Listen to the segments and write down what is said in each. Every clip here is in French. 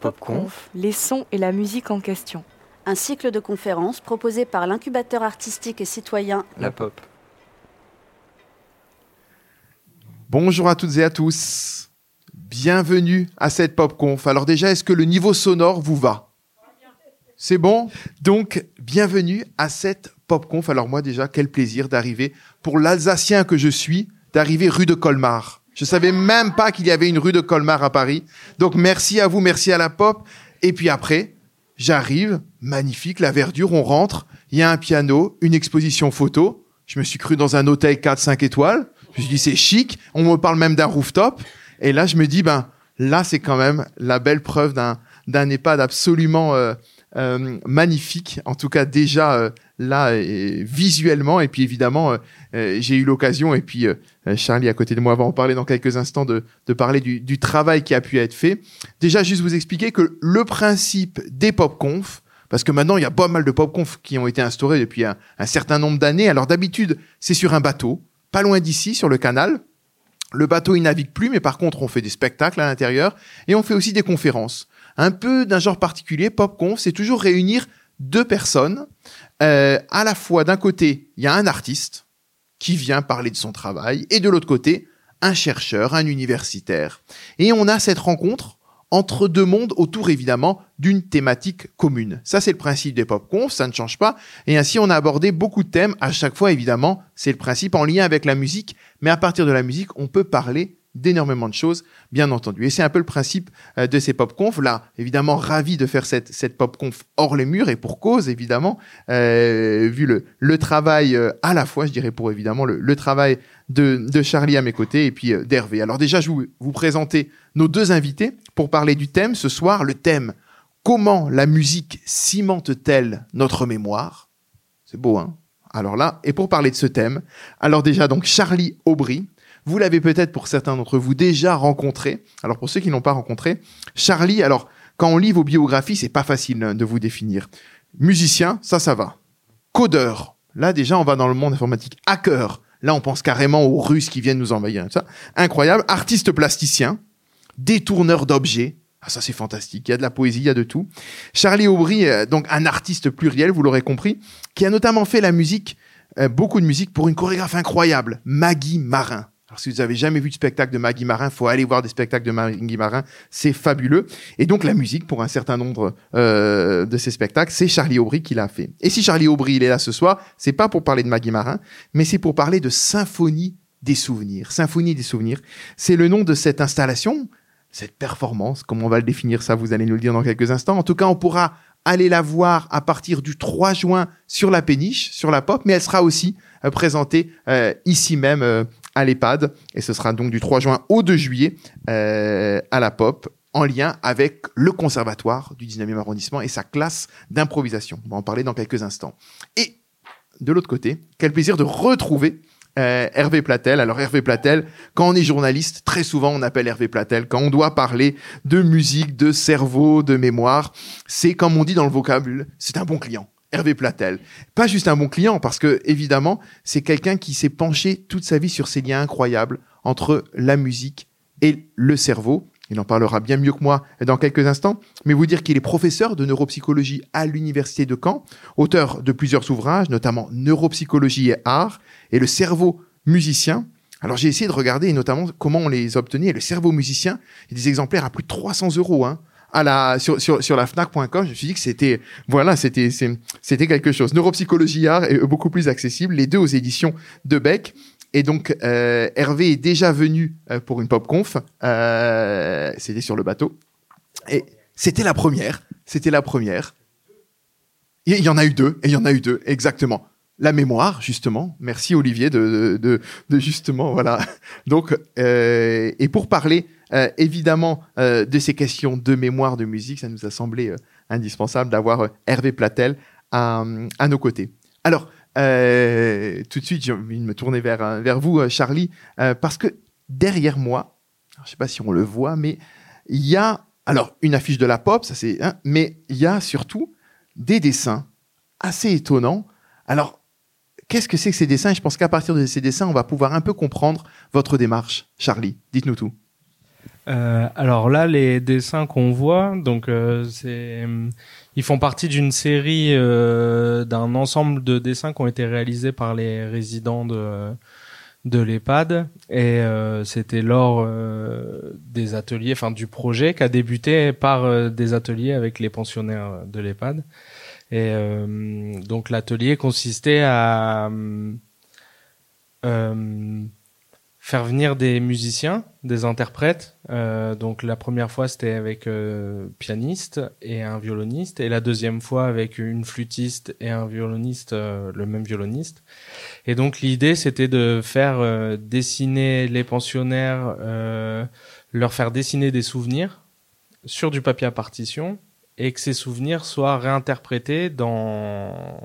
Popconf, les sons et la musique en question. Un cycle de conférences proposé par l'incubateur artistique et citoyen La Pop. Bonjour à toutes et à tous. Bienvenue à cette PopConf. Alors déjà, est-ce que le niveau sonore vous va? C'est bon? Donc, bienvenue à cette PopConf. Alors moi déjà, quel plaisir d'arriver, pour l'Alsacien que je suis, d'arriver rue de Colmar. Je savais même pas qu'il y avait une rue de Colmar à Paris. Donc merci à vous, merci à la Pop. Et puis après, j'arrive, magnifique, la verdure, on rentre, il y a un piano, une exposition photo. Je me suis cru dans un hôtel 4-5 étoiles. Je me suis dit, c'est chic. On me parle même d'un rooftop. Et là, je me dis, ben, là, c'est quand même la belle preuve d'un, d'un EHPAD absolument euh, euh, magnifique. En tout cas, déjà euh, là, euh, visuellement. Et puis, évidemment, euh, euh, j'ai eu l'occasion, et puis Charlie à côté de moi va en parler dans quelques instants, de, parler du, travail qui a pu être fait. Déjà, juste vous expliquer que le principe des PopConf, parce que maintenant, il y a pas mal de PopConf qui ont été instaurés depuis un, un certain nombre d'années. Alors d'habitude, c'est sur un bateau, pas loin d'ici, sur le canal. Le bateau, il navigue plus, mais par contre, on fait des spectacles à l'intérieur et on fait aussi des conférences. Un peu d'un genre particulier, PopConf, c'est toujours réunir deux personnes. Euh, à la fois, d'un côté, il y a un artiste qui vient parler de son travail, et de l'autre côté, un chercheur, un universitaire. Et on a cette rencontre entre deux mondes autour évidemment d'une thématique commune. Ça c'est le principe des PopConf, ça ne change pas. Et ainsi on a abordé beaucoup de thèmes. À chaque fois évidemment, c'est le principe en lien avec la musique, mais à partir de la musique, on peut parler d'énormément de choses, bien entendu. Et c'est un peu le principe euh, de ces PopConf. Là, évidemment, ravi de faire cette, cette PopConf hors les murs et pour cause, évidemment, euh, vu le, le travail euh, à la fois, je dirais pour évidemment le, le travail de, de Charlie à mes côtés et puis d'Hervé. Alors déjà, je vous, vous présenter nos deux invités pour parler du thème. Ce soir, le thème Comment la musique cimente-t-elle notre mémoire? C'est beau, hein? Alors là, et pour parler de ce thème, alors déjà donc Charlie Aubry, vous l'avez peut-être pour certains d'entre vous déjà rencontré. Alors pour ceux qui n'ont pas rencontré, Charlie, alors quand on lit vos biographies, c'est pas facile hein, de vous définir. Musicien, ça, ça va. Codeur, là déjà on va dans le monde informatique. Hacker, là on pense carrément aux Russes qui viennent nous envahir. Ça, incroyable. Artiste plasticien, détourneur d'objets. Ah, ça c'est fantastique. Il y a de la poésie, il y a de tout. Charlie Aubry, euh, donc un artiste pluriel, vous l'aurez compris, qui a notamment fait la musique, euh, beaucoup de musique pour une chorégraphe incroyable, Maggie Marin. Alors, si vous avez jamais vu de spectacle de Maggie Marin, faut aller voir des spectacles de Maggie Marin, c'est fabuleux. Et donc la musique pour un certain nombre euh, de ces spectacles, c'est Charlie Aubry qui l'a fait. Et si Charlie Aubry il est là ce soir, c'est pas pour parler de Maggie Marin, mais c'est pour parler de Symphonie des souvenirs. Symphonie des souvenirs, c'est le nom de cette installation, cette performance, comment on va le définir ça, vous allez nous le dire dans quelques instants. En tout cas, on pourra aller la voir à partir du 3 juin sur la péniche, sur la pop, mais elle sera aussi euh, présentée euh, ici même à l'EHPAD, et ce sera donc du 3 juin au 2 juillet euh, à la pop, en lien avec le conservatoire du 19e arrondissement et sa classe d'improvisation. On va en parler dans quelques instants. Et de l'autre côté, quel plaisir de retrouver euh, Hervé Platel. Alors Hervé Platel, quand on est journaliste, très souvent on appelle Hervé Platel. Quand on doit parler de musique, de cerveau, de mémoire, c'est comme on dit dans le vocabulaire, c'est un bon client. Hervé Platel. Pas juste un bon client, parce que évidemment, c'est quelqu'un qui s'est penché toute sa vie sur ces liens incroyables entre la musique et le cerveau. Il en parlera bien mieux que moi dans quelques instants, mais vous dire qu'il est professeur de neuropsychologie à l'université de Caen, auteur de plusieurs ouvrages, notamment Neuropsychologie et art, et le cerveau musicien. Alors j'ai essayé de regarder notamment comment on les obtenait. Le cerveau musicien, il y a des exemplaires à plus de 300 euros. Hein à la sur sur sur la fnac.com je me suis dit que c'était voilà c'était c'était quelque chose. Neuropsychologie art est beaucoup plus accessible les deux aux éditions de Beck. Et donc euh, Hervé est déjà venu euh, pour une pop conf euh, c'était sur le bateau. Et c'était la première. C'était la première. Il y en a eu deux. Et il y en a eu deux. Exactement. La mémoire justement. Merci Olivier de de, de, de justement voilà. Donc euh, et pour parler euh, évidemment, euh, de ces questions de mémoire de musique, ça nous a semblé euh, indispensable d'avoir Hervé Platel à, nos côtés. Alors, tout de suite, j'ai envie de me tourner vers, vous, Charlie, parce que derrière moi, je sais pas si on le voit, mais il y a, alors, une affiche de la pop, ça c'est, hein, mais il y a surtout des dessins assez étonnants. Alors, qu'est-ce que c'est que ces dessins? Je pense qu'à partir de ces dessins, on va pouvoir un peu comprendre votre démarche. Charlie, dites-nous tout. Euh, alors là, les dessins qu'on voit, donc euh, c'est, ils font partie d'une série euh, d'un ensemble de dessins qui ont été réalisés par les résidents de de l'EHPAD et euh, c'était lors euh, des ateliers, enfin du projet, qui a débuté par euh, des ateliers avec les pensionnaires de l'EHPAD. Et donc l'atelier consistait à faire venir des musiciens, des interprètes. Euh, donc la première fois c'était avec euh, pianiste et un violoniste, et la deuxième fois avec une flûtiste et un violoniste, euh, le même violoniste. Et donc l'idée c'était de faire euh, dessiner les pensionnaires, euh, leur faire dessiner des souvenirs sur du papier à partition et que ces souvenirs soient réinterprétés dans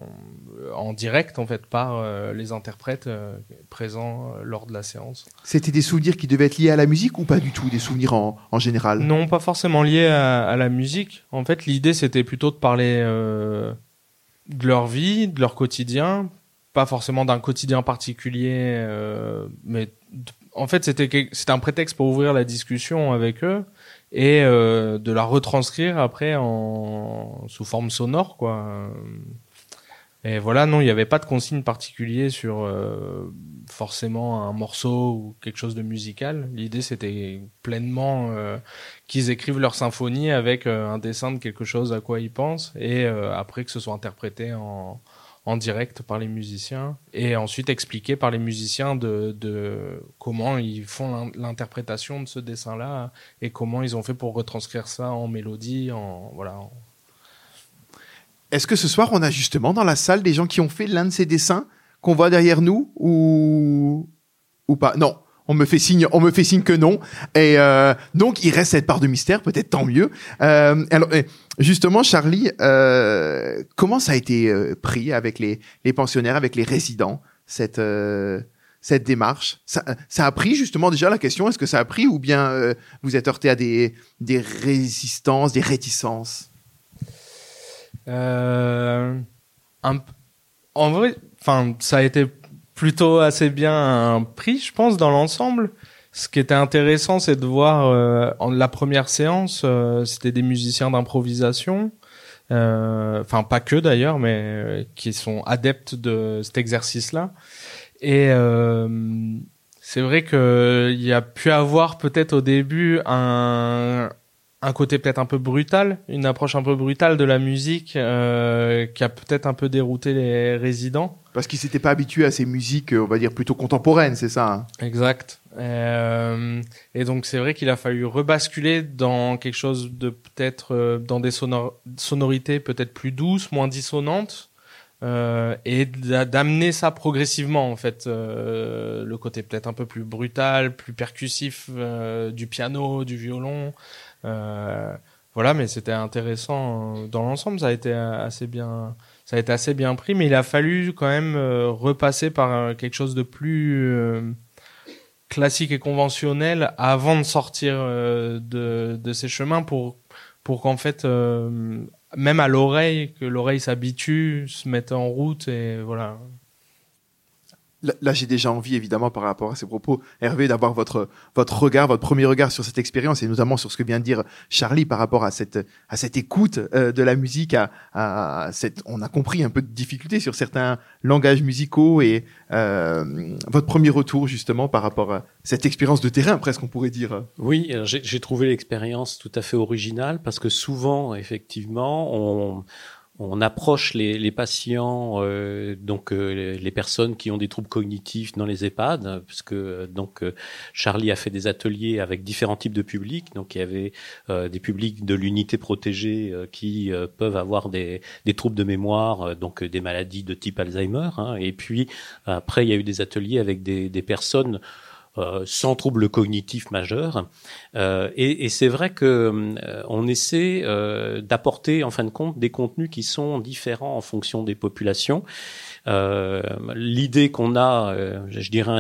en direct en fait par euh, les interprètes euh, présents euh, lors de la séance. C'était des souvenirs qui devaient être liés à la musique ou pas du tout des souvenirs en, en général? Non, pas forcément liés à, à, la musique. En fait, l'idée c'était plutôt de parler de leur vie, de leur quotidien, pas forcément d'un quotidien particulier, mais en fait c'était un prétexte pour ouvrir la discussion avec eux et euh, de la retranscrire après en sous forme sonore quoi. Et voilà, non, il n'y avait pas de consigne particulier sur euh, forcément un morceau ou quelque chose de musical. L'idée, c'était pleinement euh, qu'ils écrivent leur symphonie avec euh, un dessin de quelque chose à quoi ils pensent et euh, après que ce soit interprété en, en direct par les musiciens et ensuite expliqué par les musiciens de, de comment ils font l'interprétation de ce dessin-là et comment ils ont fait pour retranscrire ça en mélodie, en voilà. Est-ce que ce soir on a justement dans la salle des gens qui ont fait l'un de ces dessins qu'on voit derrière nous ou ou pas? Non, on me fait signe, on me fait signe que non. Et euh, donc il reste cette part de mystère, peut-être tant mieux. Euh, alors justement, Charlie, euh, comment ça a été euh, pris avec les, les pensionnaires, avec les résidents cette euh, cette démarche? Ça, ça a pris justement déjà la question est-ce que ça a pris ou bien euh, vous êtes heurté à des des résistances, des réticences? Un, En vrai, enfin ça a été plutôt assez bien pris, je pense, dans l'ensemble. Ce qui était intéressant, c'est de voir euh, en la première séance, euh, c'était des musiciens d'improvisation, enfin pas que d'ailleurs, mais qui sont adeptes de cet exercice-là. Et c'est vrai qu'il y a pu avoir peut-être au début un, un côté peut-être un peu brutal, une approche un peu brutale de la musique euh, qui a peut-être un peu dérouté les résidents. Parce qu'ils s'étaient pas habitués à ces musiques, on va dire plutôt contemporaines, c'est ça hein Exact. Euh, et donc c'est vrai qu'il a fallu rebasculer dans quelque chose de peut-être euh, dans des sonor sonorités peut-être plus douces, moins dissonantes. Euh, et d'amener ça progressivement en fait euh, le côté peut-être un peu plus brutal plus percussif euh, du piano du violon euh, voilà, mais c'était intéressant euh, dans l'ensemble. Ça a été assez bien, ça a été assez bien pris, mais il a fallu quand même euh, repasser par quelque chose de plus classique et conventionnel avant de sortir de, de ces chemins pour pour qu'en fait même à l'oreille que l'oreille s'habitue, se mette en route et voilà. Là, j'ai déjà envie, évidemment, par rapport à ces propos, Hervé, d'avoir votre, votre regard, votre premier regard sur cette expérience, et notamment sur ce que vient de dire Charlie par rapport à cette, à cette écoute euh, de la musique, à, à, cette, on a compris un peu de difficulté sur certains langages musicaux, et euh, votre premier retour, justement, par rapport à cette expérience de terrain, presque, on pourrait dire. Oui, j'ai trouvé l'expérience tout à fait originale, parce que souvent, effectivement, on on approche les, patients, euh, donc euh, les personnes qui ont des troubles cognitifs dans les EHPAD, puisque donc euh, Charlie a fait des ateliers avec différents types de publics. Donc il y avait euh, des publics de l'unité protégée qui peuvent avoir des, des, troubles de mémoire, donc des maladies de type Alzheimer. Hein. et puis après il y a eu des ateliers avec des, des personnes euh, sans trouble cognitif majeur. Euh, et, et c'est vrai que euh, on essaie euh, d'apporter en fin de compte des contenus qui sont différents en fonction des populations. Euh, L'idée qu'on a, euh, je dirais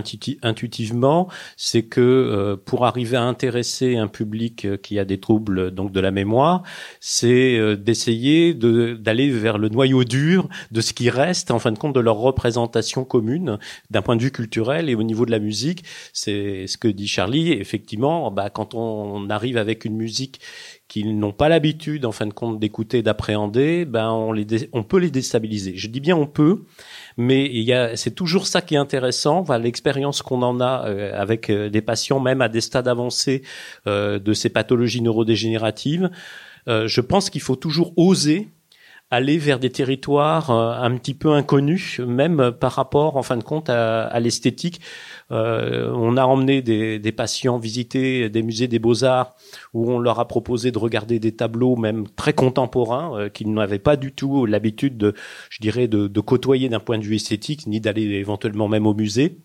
intuitivement, c'est que euh, pour arriver à intéresser un public qui a des troubles donc de la mémoire, c'est d'essayer d'aller vers le noyau dur de ce qui reste en fin de compte de leur représentation commune d'un point de vue culturel et au niveau de la musique. C'est ce que dit Charlie. Effectivement, bah, quand on arrive avec une musique qu'ils n'ont pas l'habitude, en fin de compte, d'écouter, d'appréhender, ben on peut les déstabiliser. Je dis bien on peut, mais y a, c'est toujours ça qui est intéressant. Enfin, l'expérience qu'on en a euh, avec euh, des patients, même à des stades avancés euh, de ces pathologies neurodégénératives. je pense qu'il faut toujours oser aller vers des territoires un petit peu inconnus, même par rapport, en fin de compte, à, l'esthétique. Euh, on a emmené des, patients visiter des musées des beaux-arts où on leur a proposé de regarder des tableaux même très contemporains euh, qu'ils n'avaient pas du tout l'habitude de, je dirais, de côtoyer d'un point de vue esthétique, ni d'aller éventuellement même au musée.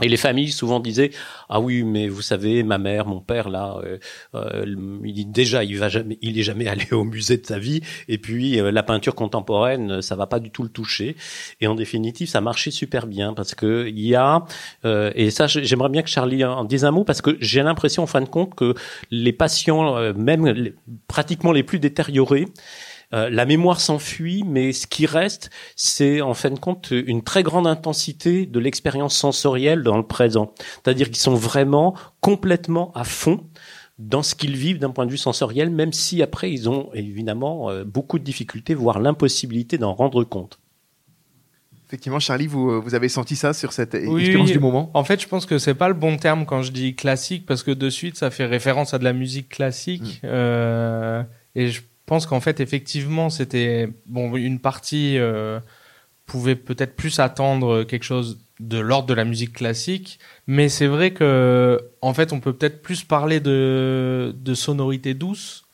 Et les familles souvent disaient ah oui mais vous savez ma mère mon père là euh, euh, il déjà il va jamais il est jamais allé au musée de sa vie. Et puis euh, la peinture contemporaine ça va pas du tout le toucher et en définitive ça marchait super bien parce que il y a et ça j'aimerais bien que Charlie en dise un mot parce que j'ai l'impression en fin de compte que les patients même pratiquement les plus détériorés euh, la mémoire s'enfuit, mais ce qui reste, c'est en fin de compte une très grande intensité de l'expérience sensorielle dans le présent. C'est-à-dire qu'ils sont vraiment complètement à fond dans ce qu'ils vivent d'un point de vue sensoriel, même si après ils ont évidemment euh, beaucoup de difficultés, voire l'impossibilité d'en rendre compte. Effectivement, Charlie, vous, euh, vous avez senti ça sur cette expérience du moment? En fait, je pense que c'est pas le bon terme quand je dis classique, parce que de suite, ça fait référence à de la musique classique. Mm. Euh, et je pense qu'en fait, effectivement, c'était bon, une partie euh, pouvait peut-être plus attendre quelque chose de l'ordre de la musique classique, mais c'est vrai que en fait, on peut peut-être plus parler de, de sonorité douce.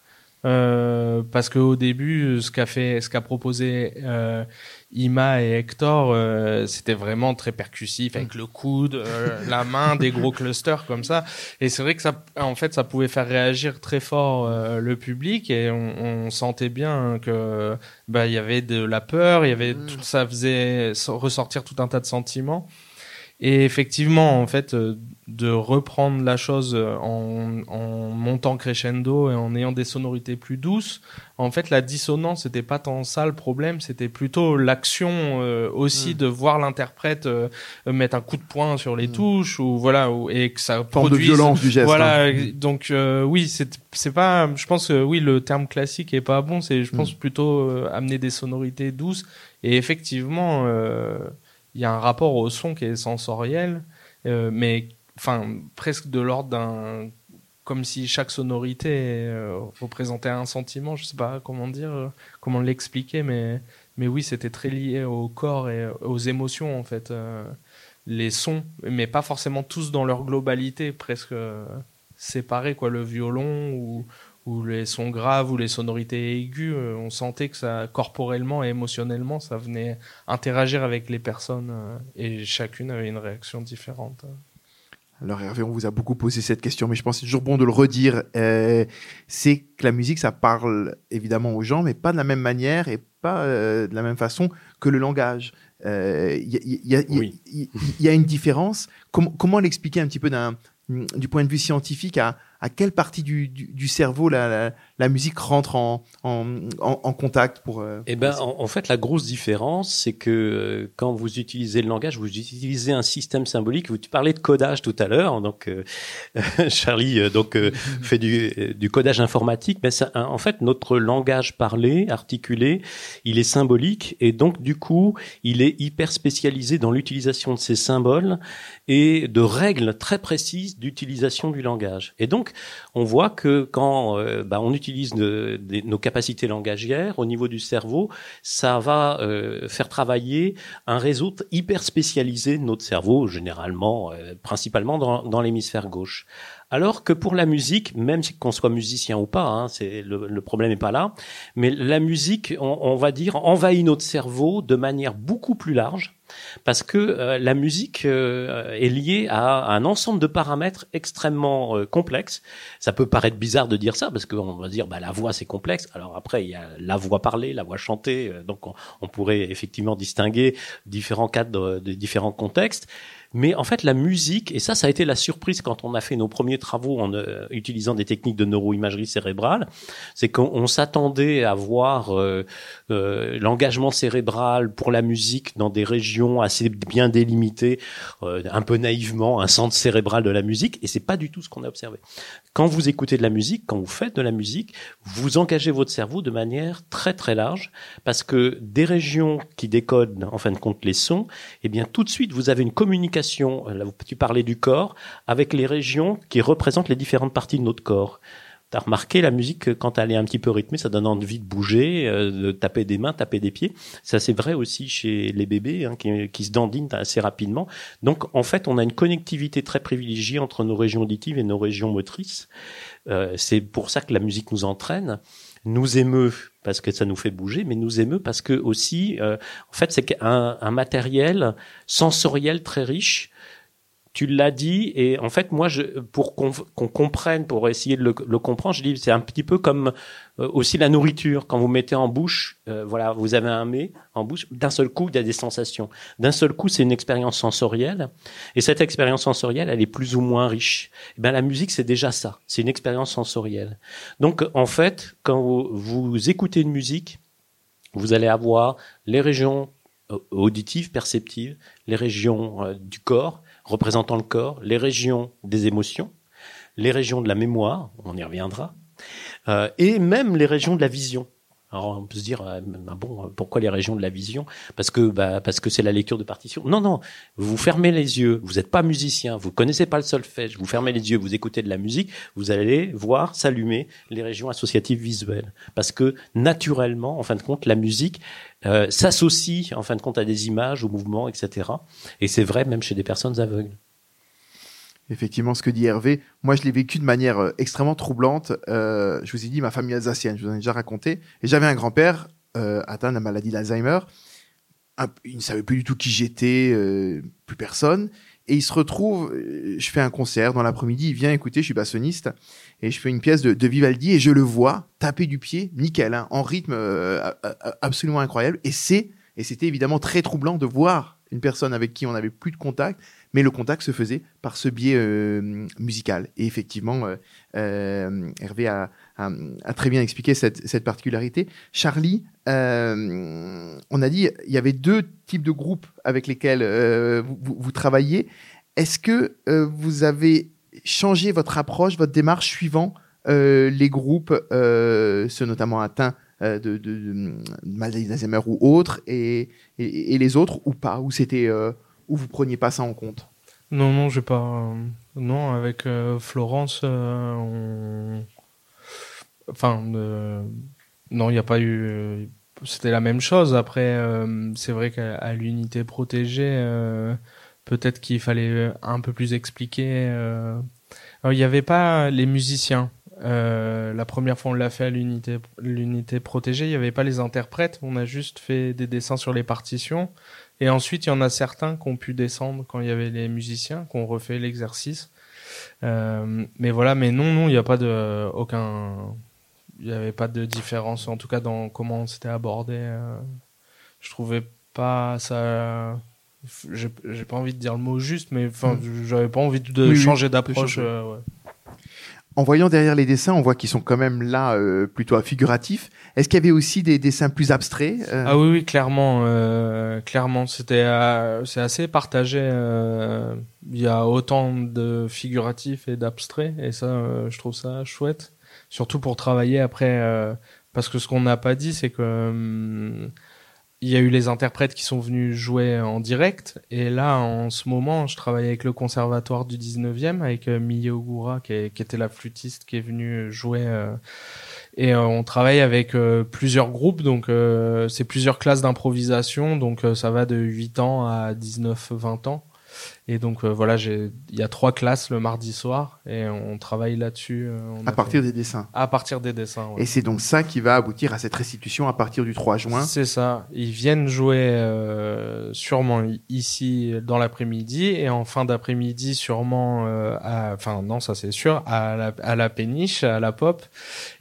Euh, parce qu'au début, ce qu'a fait, ce qu'a proposé euh, Ima et Hector, euh, c'était vraiment très percussif avec le coude, euh, la main, des gros clusters comme ça. Et c'est vrai que ça, en fait, ça pouvait faire réagir très fort euh, le public et on, on, sentait bien que bah il y avait de la peur, il y avait tout, ça faisait ressortir tout un tas de sentiments. Et effectivement, en fait, de reprendre la chose en, en, montant crescendo et en ayant des sonorités plus douces. En fait, la dissonance c'était pas tant ça le problème, c'était plutôt l'action euh, aussi mm. de voir l'interprète euh, mettre un coup de poing sur les mm. touches ou voilà et que ça Forme de violence du geste. Voilà, hein. donc euh, oui, c'est c'est pas. Je pense que oui, le terme classique est pas bon. C'est je pense mm. plutôt amener des sonorités douces et effectivement, il y a un rapport au son qui est sensoriel, mais enfin presque de l'ordre d'un comme si chaque sonorité euh, représentait un sentiment, je sais pas comment dire, euh, comment l'expliquer, mais mais oui, c'était très lié au corps et aux émotions en fait, euh, les sons, mais pas forcément tous dans leur globalité, presque séparés quoi, le violon ou ou les sons graves ou les sonorités aiguës, on sentait que ça corporellement et émotionnellement, ça venait interagir avec les personnes et chacune avait une réaction différente. Alors Hervé, on vous a beaucoup posé cette question, mais je pense que c'est toujours bon de le redire. Euh, c'est que la musique, ça parle évidemment aux gens, mais pas de la même manière et pas euh, de la même façon que le langage. Il y, a une différence. comment l'expliquer un petit peu du point de vue scientifique à, à quelle partie du, du, cerveau la, la, musique rentre en, en, en, contact pour euh, Eh ben, en, fait, la grosse différence, c'est que euh, quand vous utilisez le langage, vous utilisez un système symbolique. Vous parlais de codage tout à l'heure, donc euh, Charlie donc fait du, du codage informatique. Mais ça, en fait, notre langage parlé, articulé, il est symbolique et donc du coup, il est hyper spécialisé dans l'utilisation de ces symboles et de règles très précises d'utilisation du langage. Et donc on voit que quand euh, bah, on utilise nos capacités langagières au niveau du cerveau, ça va euh, faire travailler un réseau hyper spécialisé de notre cerveau, généralement, euh, principalement dans, l'hémisphère gauche. Alors que pour la musique, même qu'on soit musicien ou pas, hein, c'est le, problème n'est pas là, mais la musique, on, va dire, envahit notre cerveau de manière beaucoup plus large parce que euh, la musique euh, est liée à, un ensemble de paramètres extrêmement euh, complexes. Ça peut paraître bizarre de dire ça parce qu'on va dire bah la voix c'est complexe. Alors après il y a la voix parlée, la voix chantée, donc on, on pourrait effectivement distinguer différents cadres de différents contextes. Mais en fait, la musique, et ça, ça a été la surprise quand on a fait nos premiers travaux en euh, utilisant des techniques de neuroimagerie cérébrale, c'est qu'on s'attendait à voir euh, euh, l'engagement cérébral pour la musique dans des régions assez bien délimitées, un peu naïvement, un centre cérébral de la musique, et c'est pas du tout ce qu'on a observé. Quand vous écoutez de la musique, quand vous faites de la musique, vous engagez votre cerveau de manière très très large, parce que des régions qui décodent en fin de compte les sons, eh bien tout de suite vous avez une communication là, tu parlais du corps, avec les régions qui représentent les différentes parties de notre corps. T'as remarqué la musique quand elle est un petit peu rythmée, ça donne envie de bouger, euh, de taper des mains, taper des pieds. Ça c'est vrai aussi chez les bébés hein, qui, se dandinent assez rapidement. Donc en fait, on a une connectivité très privilégiée entre nos régions auditives et nos régions motrices. Euh, c'est pour ça que la musique nous entraîne nous émeut parce que ça nous fait bouger, mais nous émeut parce que aussi, euh, en fait, c'est un, un matériel sensoriel très riche tu l'as dit, et en fait, moi, pour qu'on comprenne, pour essayer de le, comprendre, je dis, c'est un petit peu comme euh, aussi la nourriture. Quand vous mettez en bouche, euh, voilà, vous avez un mets en bouche, d'un seul coup, il y a des sensations. D'un seul coup, c'est une expérience sensorielle, et cette expérience sensorielle, elle est plus ou moins riche. Et eh la musique, c'est déjà ça, c'est une expérience sensorielle. Donc, en fait, quand vous, vous écoutez une musique, vous allez avoir les régions euh, auditives, perceptives, les régions du corps, représentant le corps, les régions des émotions, les régions de la mémoire, on y reviendra, euh, et même les régions de la vision. Alors on peut se dire euh, bon pourquoi les régions de la vision? Parce que bah, parce que c'est la lecture de partition. Non non, vous fermez les yeux, vous n'êtes pas musicien, vous connaissez pas le solfège, vous fermez les yeux, vous écoutez de la musique, vous allez voir s'allumer les régions associatives visuelles parce que naturellement en fin de compte la musique euh, s'associe en fin de compte à des images, aux mouvements, etc. Et c'est vrai même chez des personnes aveugles effectivement ce que dit Hervé. Moi, je l'ai vécu de manière euh, extrêmement troublante. Euh, je vous ai dit ma famille alsacienne, je vous en ai déjà raconté. Et j'avais un grand-père euh, atteint de la maladie d'Alzheimer. Il ne savait plus du tout qui j'étais, plus personne. Et il se retrouve, je fais un concert dans l'après-midi, il vient écouter, je suis bassoniste, et je fais une pièce de, Vivaldi, et je le vois taper du pied, nickel, hein, en rythme absolument incroyable. Et c'est, et c'était évidemment très troublant de voir une personne avec qui on n'avait plus de contact, mais le contact se faisait par ce biais euh, musical. Et effectivement, euh, euh, Hervé a, très bien expliqué cette, particularité. Charlie, on a dit il y avait deux types de groupes avec lesquels vous, vous, travaillez. Est-ce que vous avez changé votre approche, votre démarche suivant les groupes, ceux notamment atteints de, de, de, maladie d'Alzheimer ou autres, et, les autres ou pas? Ou c'était ou vous preniez pas ça en compte Non, non, j'ai pas. Euh, non, avec euh, Florence, euh, on... enfin, non, il n'y a pas eu. C'était la même chose. Après, c'est vrai qu'à l'unité protégée, peut-être qu'il fallait un peu plus expliquer. il n'y avait pas les musiciens. la première fois on l'a fait à l'unité l'unité protégée, il n'y avait pas les interprètes, on a juste fait des dessins sur les partitions et ensuite, il y en a certains qui ont pu descendre quand il y avait les musiciens, qui ont refait l'exercice. Euh, mais voilà, mais non, non, il n'y a pas de aucun, il n'y avait pas de différence, en tout cas dans comment c'était abordé. Euh, je trouvais pas ça. J'ai pas envie de dire le mot juste, mais enfin, mm. j'avais pas envie de changer d'approche. Euh, ouais en voyant derrière les dessins, on voit qu'ils sont quand même là euh, plutôt figuratifs. Est-ce qu'il y avait aussi des dessins plus abstraits euh? Ah oui, oui, clairement, euh, clairement, c'était c'est assez partagé. Il y a autant de figuratifs et d'abstraits, et ça, je trouve ça chouette, surtout pour travailler après. parce que ce qu'on n'a pas dit, c'est que hum, il y a eu les interprètes qui sont venus jouer en direct. Et là, en ce moment, je travaille avec le conservatoire du 19e, avec euh, Ogura, qui, était la flûtiste, qui est venue jouer. Euh, et euh, on travaille avec plusieurs groupes, donc c'est plusieurs classes d'improvisation. Donc ça va de 8 ans à 19-20 ans. Et donc euh, voilà, il y a trois classes le mardi soir et on travaille là-dessus. euh, À partir fait- des dessins. à partir des dessins. ouais. Et c'est donc ça qui va aboutir à cette restitution à partir du 3 juin. C'est ça. Ils viennent jouer euh, sûrement ici dans l'après-midi et en fin d'après-midi sûrement, euh, à, enfin non ça c'est sûr, à la, à la péniche, à la pop.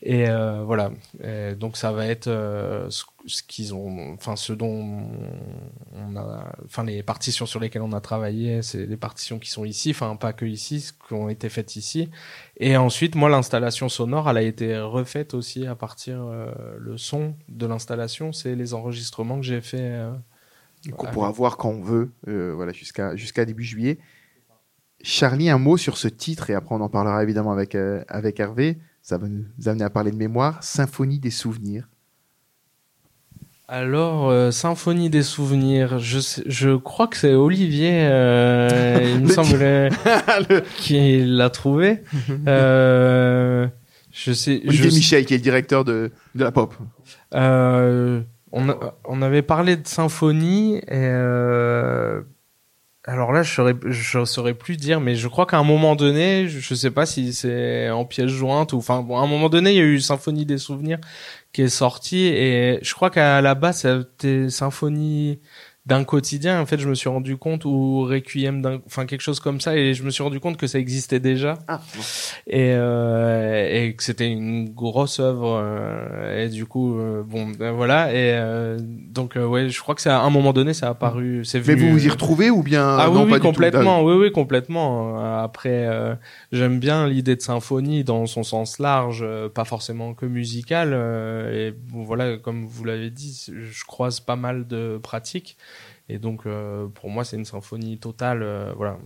Et euh, voilà. Et donc ça va être euh, ce, ce qu'ils ont, enfin ce dont on a, enfin les partitions sur lesquelles on a travaillé, c'est les partitions qui sont ici, enfin pas que ici, ce qui ont été faites ici. Et ensuite, moi, l'installation sonore, elle a été refaite aussi à partir euh, le son de l'installation, c'est les enregistrements que j'ai fait. euh, qu'on pourra voir quand on veut, euh, voilà, jusqu'à jusqu'à début juillet. Charlie, un mot sur ce titre, et après on en parlera évidemment avec, euh, avec Hervé. Ça va nous amener à parler de mémoire. Symphonie des souvenirs. Alors, euh, Symphonie des souvenirs, je, sais- je crois que c'est Olivier, euh, il me semblait, Le- qu'il l'a trouvé. Euh, je sais, Olivier je, Michel, qui est le directeur de, de la pop. Euh, on, a- on avait parlé de symphonie et euh, alors là je saurais je saurais plus dire mais je crois qu'à un moment donné je, je sais pas si c'est en pièce jointe ou enfin bon à un moment donné il y a eu symphonie des souvenirs qui est sorti. Et je crois qu'à la base c'était symphonie d'un quotidien en fait je me suis rendu compte ou requiem d'un enfin quelque chose comme ça et je me suis rendu compte que ça existait déjà. Ah, et, euh, et que c'était une grosse œuvre euh, et du coup euh, bon ben voilà et euh, donc euh, ouais je crois que ça à un moment donné ça a apparu c'est mais venu vous vous y retrouvez ou bien ah non, oui, oui complètement oui oui complètement après euh, j'aime bien l'idée de symphonie dans son sens large euh, pas forcément que musical euh, et bon, voilà comme vous l'avez dit je croise pas mal de pratiques et donc euh, pour moi c'est une symphonie totale euh, voilà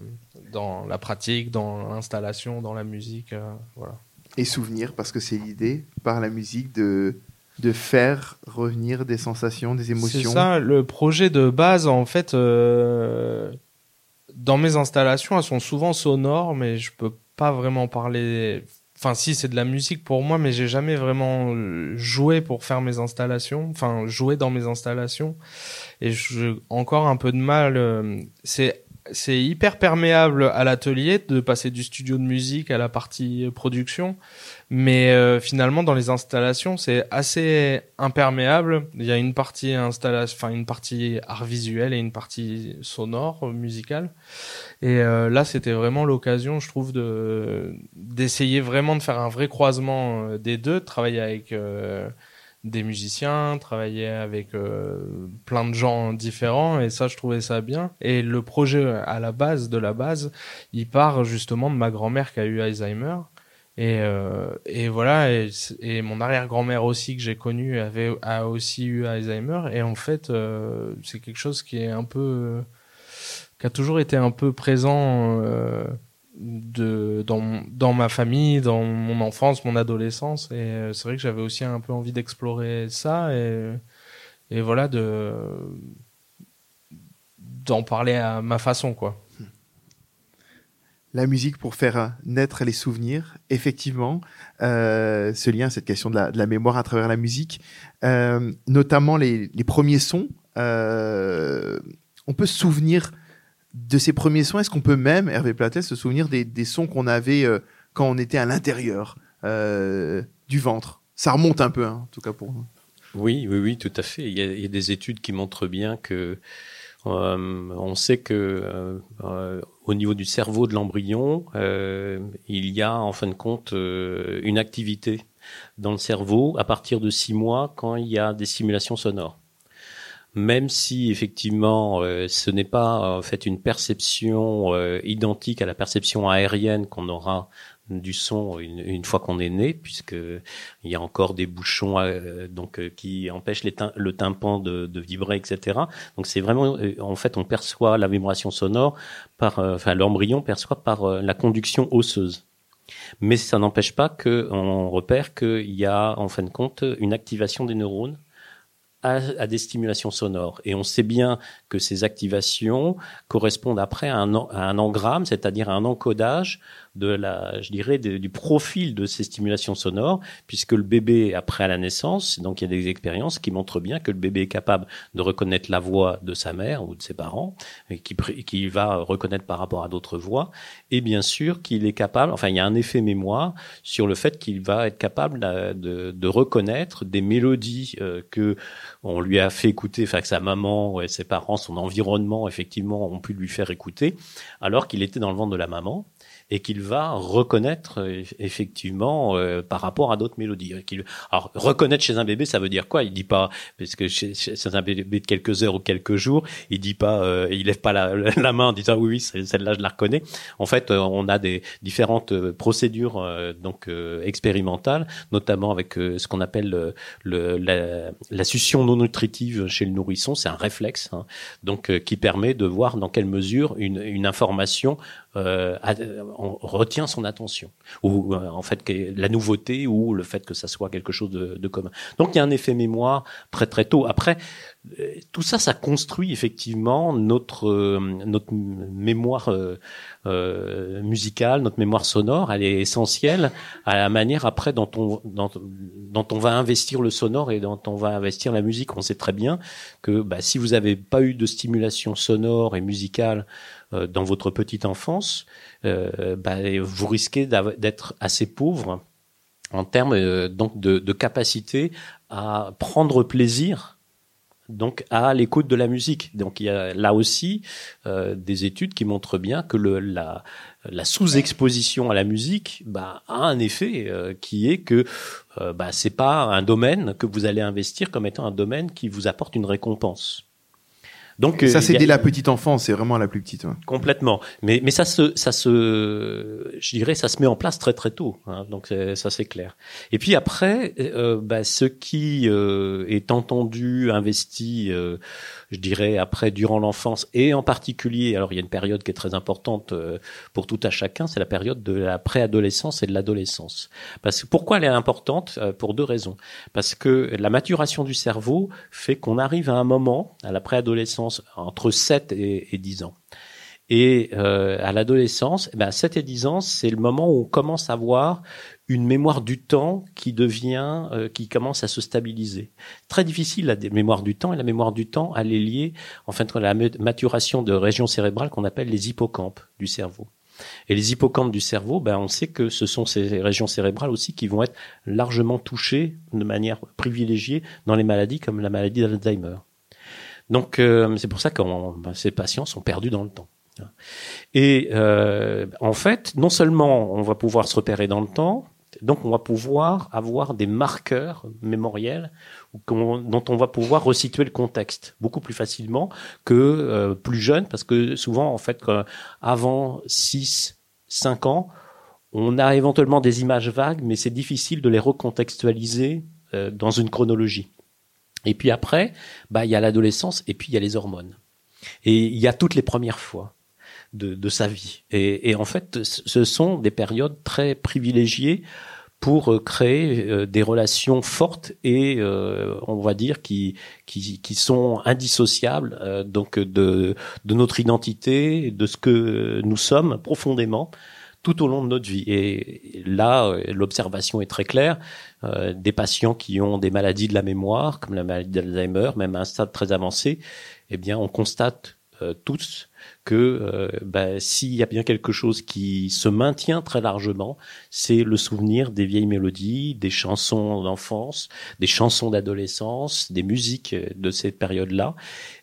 dans la pratique dans l'installation dans la musique euh, voilà Et souvenirs, parce que c'est l'idée, par la musique, de, de faire revenir des sensations, des C'est émotions. ça, le projet de base, en fait, dans mes installations, elles sont souvent sonores, mais je peux pas vraiment parler. Enfin, si, c'est de la musique pour moi, mais j'ai jamais vraiment euh, joué pour faire mes installations. Enfin, joué dans mes installations. Et j'ai encore un peu de mal. euh, C'est c'est hyper perméable à l'atelier de passer du studio de musique à la partie production, mais euh, finalement dans les installations c'est assez imperméable. Il y a une partie installation, enfin une partie art visuel et une partie sonore euh, musicale. Et euh, là c'était vraiment l'occasion, je trouve, de d'essayer vraiment de faire un vrai croisement euh, des deux, de travailler avec euh, des musiciens, travailler avec euh, plein de gens différents et ça je trouvais ça bien. Et le projet à la base de la base, il part justement de ma grand-mère qui a eu Alzheimer. Et, euh, et voilà, et, mon arrière-grand-mère aussi que j'ai connue avait a aussi eu Alzheimer. Et en fait, euh, c'est quelque chose qui est un peu, qui a toujours été un peu présent euh, de dans dans ma famille, dans mon enfance, mon adolescence. Et euh, c'est vrai que j'avais aussi un peu envie d'explorer ça et et voilà de d'en parler à ma façon quoi. La musique pour faire naître les souvenirs, effectivement, euh, ce lien, cette question de la, mémoire à travers la musique, euh, notamment les, les premiers sons. on peut se souvenir de ces premiers sons. Est-ce qu'on peut même, Hervé Platel, se souvenir des, sons qu'on avait euh, quand on était à l'intérieur euh, du ventre? Ça remonte un peu, hein, en tout cas pour nous. Oui, oui, oui, tout à fait. Il y a, des études qui montrent bien que euh, on sait que au niveau du cerveau de l'embryon, il y a en fin de compte une activité dans le cerveau à partir de six mois quand il y a des simulations sonores. Même si effectivement euh, ce n'est pas en fait une perception euh, identique à la perception aérienne qu'on aura du son une, fois qu'on est né, puisque il y a encore des bouchons euh, donc qui empêchent le tympan de, vibrer, etc. Donc c'est vraiment, en fait, on perçoit la vibration sonore par, enfin l'embryon perçoit par la conduction osseuse. Mais ça n'empêche pas que on repère qu'il y a en fin de compte une activation des neurones à, des stimulations sonores. Et on sait bien que ces activations correspondent après à un engramme, c'est-à-dire à un encodage de la, je dirais, du profil de ces stimulations sonores, puisque le bébé après à la naissance, donc il y a des expériences qui montrent bien que le bébé est capable de reconnaître la voix de sa mère ou de ses parents, et qui, qui va reconnaître par rapport à d'autres voix, et bien sûr qu'il est capable, enfin il y a un effet mémoire sur le fait qu'il va être capable de, reconnaître des mélodies euh, que on lui a fait écouter, enfin que sa maman et ses parents, son environnement effectivement ont pu lui faire écouter, alors qu'il était dans le ventre de la maman et qu'il va reconnaître euh, effectivement euh, par rapport à d'autres mélodies. Alors reconnaître chez un bébé, ça veut dire quoi? Il dit pas parce que chez, un bébé de quelques heures ou quelques jours, il dit pas, euh, il lève pas la, main en disant oui oui celle-là je la reconnais. En fait, on a des différentes procédures donc expérimentales, notamment avec ce qu'on appelle le, la, la succion non nutritive chez le nourrisson. C'est un réflexe hein, donc qui permet de voir dans quelle mesure une information euh, on retient son attention ou euh, en fait la nouveauté ou le fait que ça soit quelque chose de, de commun. Donc il y a un effet mémoire très très tôt. Après euh, tout ça, ça construit effectivement notre euh, notre mémoire euh, musicale, notre mémoire sonore. Elle est essentielle à la manière après dont on dont, dont on va investir le sonore et dont on va investir la musique. On sait très bien que bah, si vous n'avez pas eu de stimulation sonore et musicale dans votre petite enfance, bah, vous risquez d'être assez pauvre en termes donc de, capacité à prendre plaisir donc à l'écoute de la musique. Donc il y a là aussi euh, des études qui montrent bien que la, sous-exposition à la musique bah, a un effet euh, qui est que euh, bah, c'est pas un domaine que vous allez investir comme étant un domaine qui vous apporte une récompense. Donc ça c'est dès la petite enfance, c'est vraiment la plus petite. Complètement. Mais mais ça se ça se je dirais ça se met en place très très tôt. Hein, donc ça c'est clair. Et puis après, euh, bah, ce qui euh, est entendu, investi euh, je dirais, après, durant l'enfance, et en particulier, alors il y a une période qui est très importante euh, pour tout à chacun, c'est la période de la préadolescence et de l'adolescence. Parce pourquoi elle est importante euh, Pour deux raisons. Parce que la maturation du cerveau fait qu'on arrive à un moment, à la préadolescence, entre 7 et, et 10 ans. Et euh, à l'adolescence, eh ben, 7 et 10 ans, c'est le moment où on commence à voir une mémoire du temps qui devient, euh, qui commence à se stabiliser. Très difficile la mémoire du temps et la mémoire du temps, elle est liée en fait à la maturation de régions cérébrales qu'on appelle les hippocampes du cerveau. Et les hippocampes du cerveau, ben on sait que ce sont ces régions cérébrales aussi qui vont être largement touchées de manière privilégiée dans les maladies comme la maladie d'Alzheimer. Donc euh, c'est pour ça que ben, ces patients sont perdus dans le temps. Et euh, en fait, non seulement on va pouvoir se repérer dans le temps, donc on va pouvoir avoir des marqueurs mémoriels dont on va pouvoir resituer le contexte beaucoup plus facilement que euh, plus jeune, parce que souvent en fait avant 6, 5 ans, on a éventuellement des images vagues, mais c'est difficile de les recontextualiser euh, dans une chronologie. Et puis après, bah il y a l'adolescence et puis il y a les hormones. Et il y a toutes les premières fois de, de sa vie. Et, et, en fait, ce sont des périodes très privilégiées pour euh, créer euh, des relations fortes et euh, on va dire qui qui, qui sont indissociables donc de de notre identité, de ce que nous sommes profondément tout au long de notre vie. Et là, l'observation est très claire. des patients qui ont des maladies de la mémoire, comme la maladie d'Alzheimer, même à un stade très avancé, eh bien, on constate tous que euh, bah, s'il y a bien quelque chose qui se maintient très largement, c'est le souvenir des vieilles mélodies, des chansons d'enfance, des chansons d'adolescence, des musiques de cette période-là,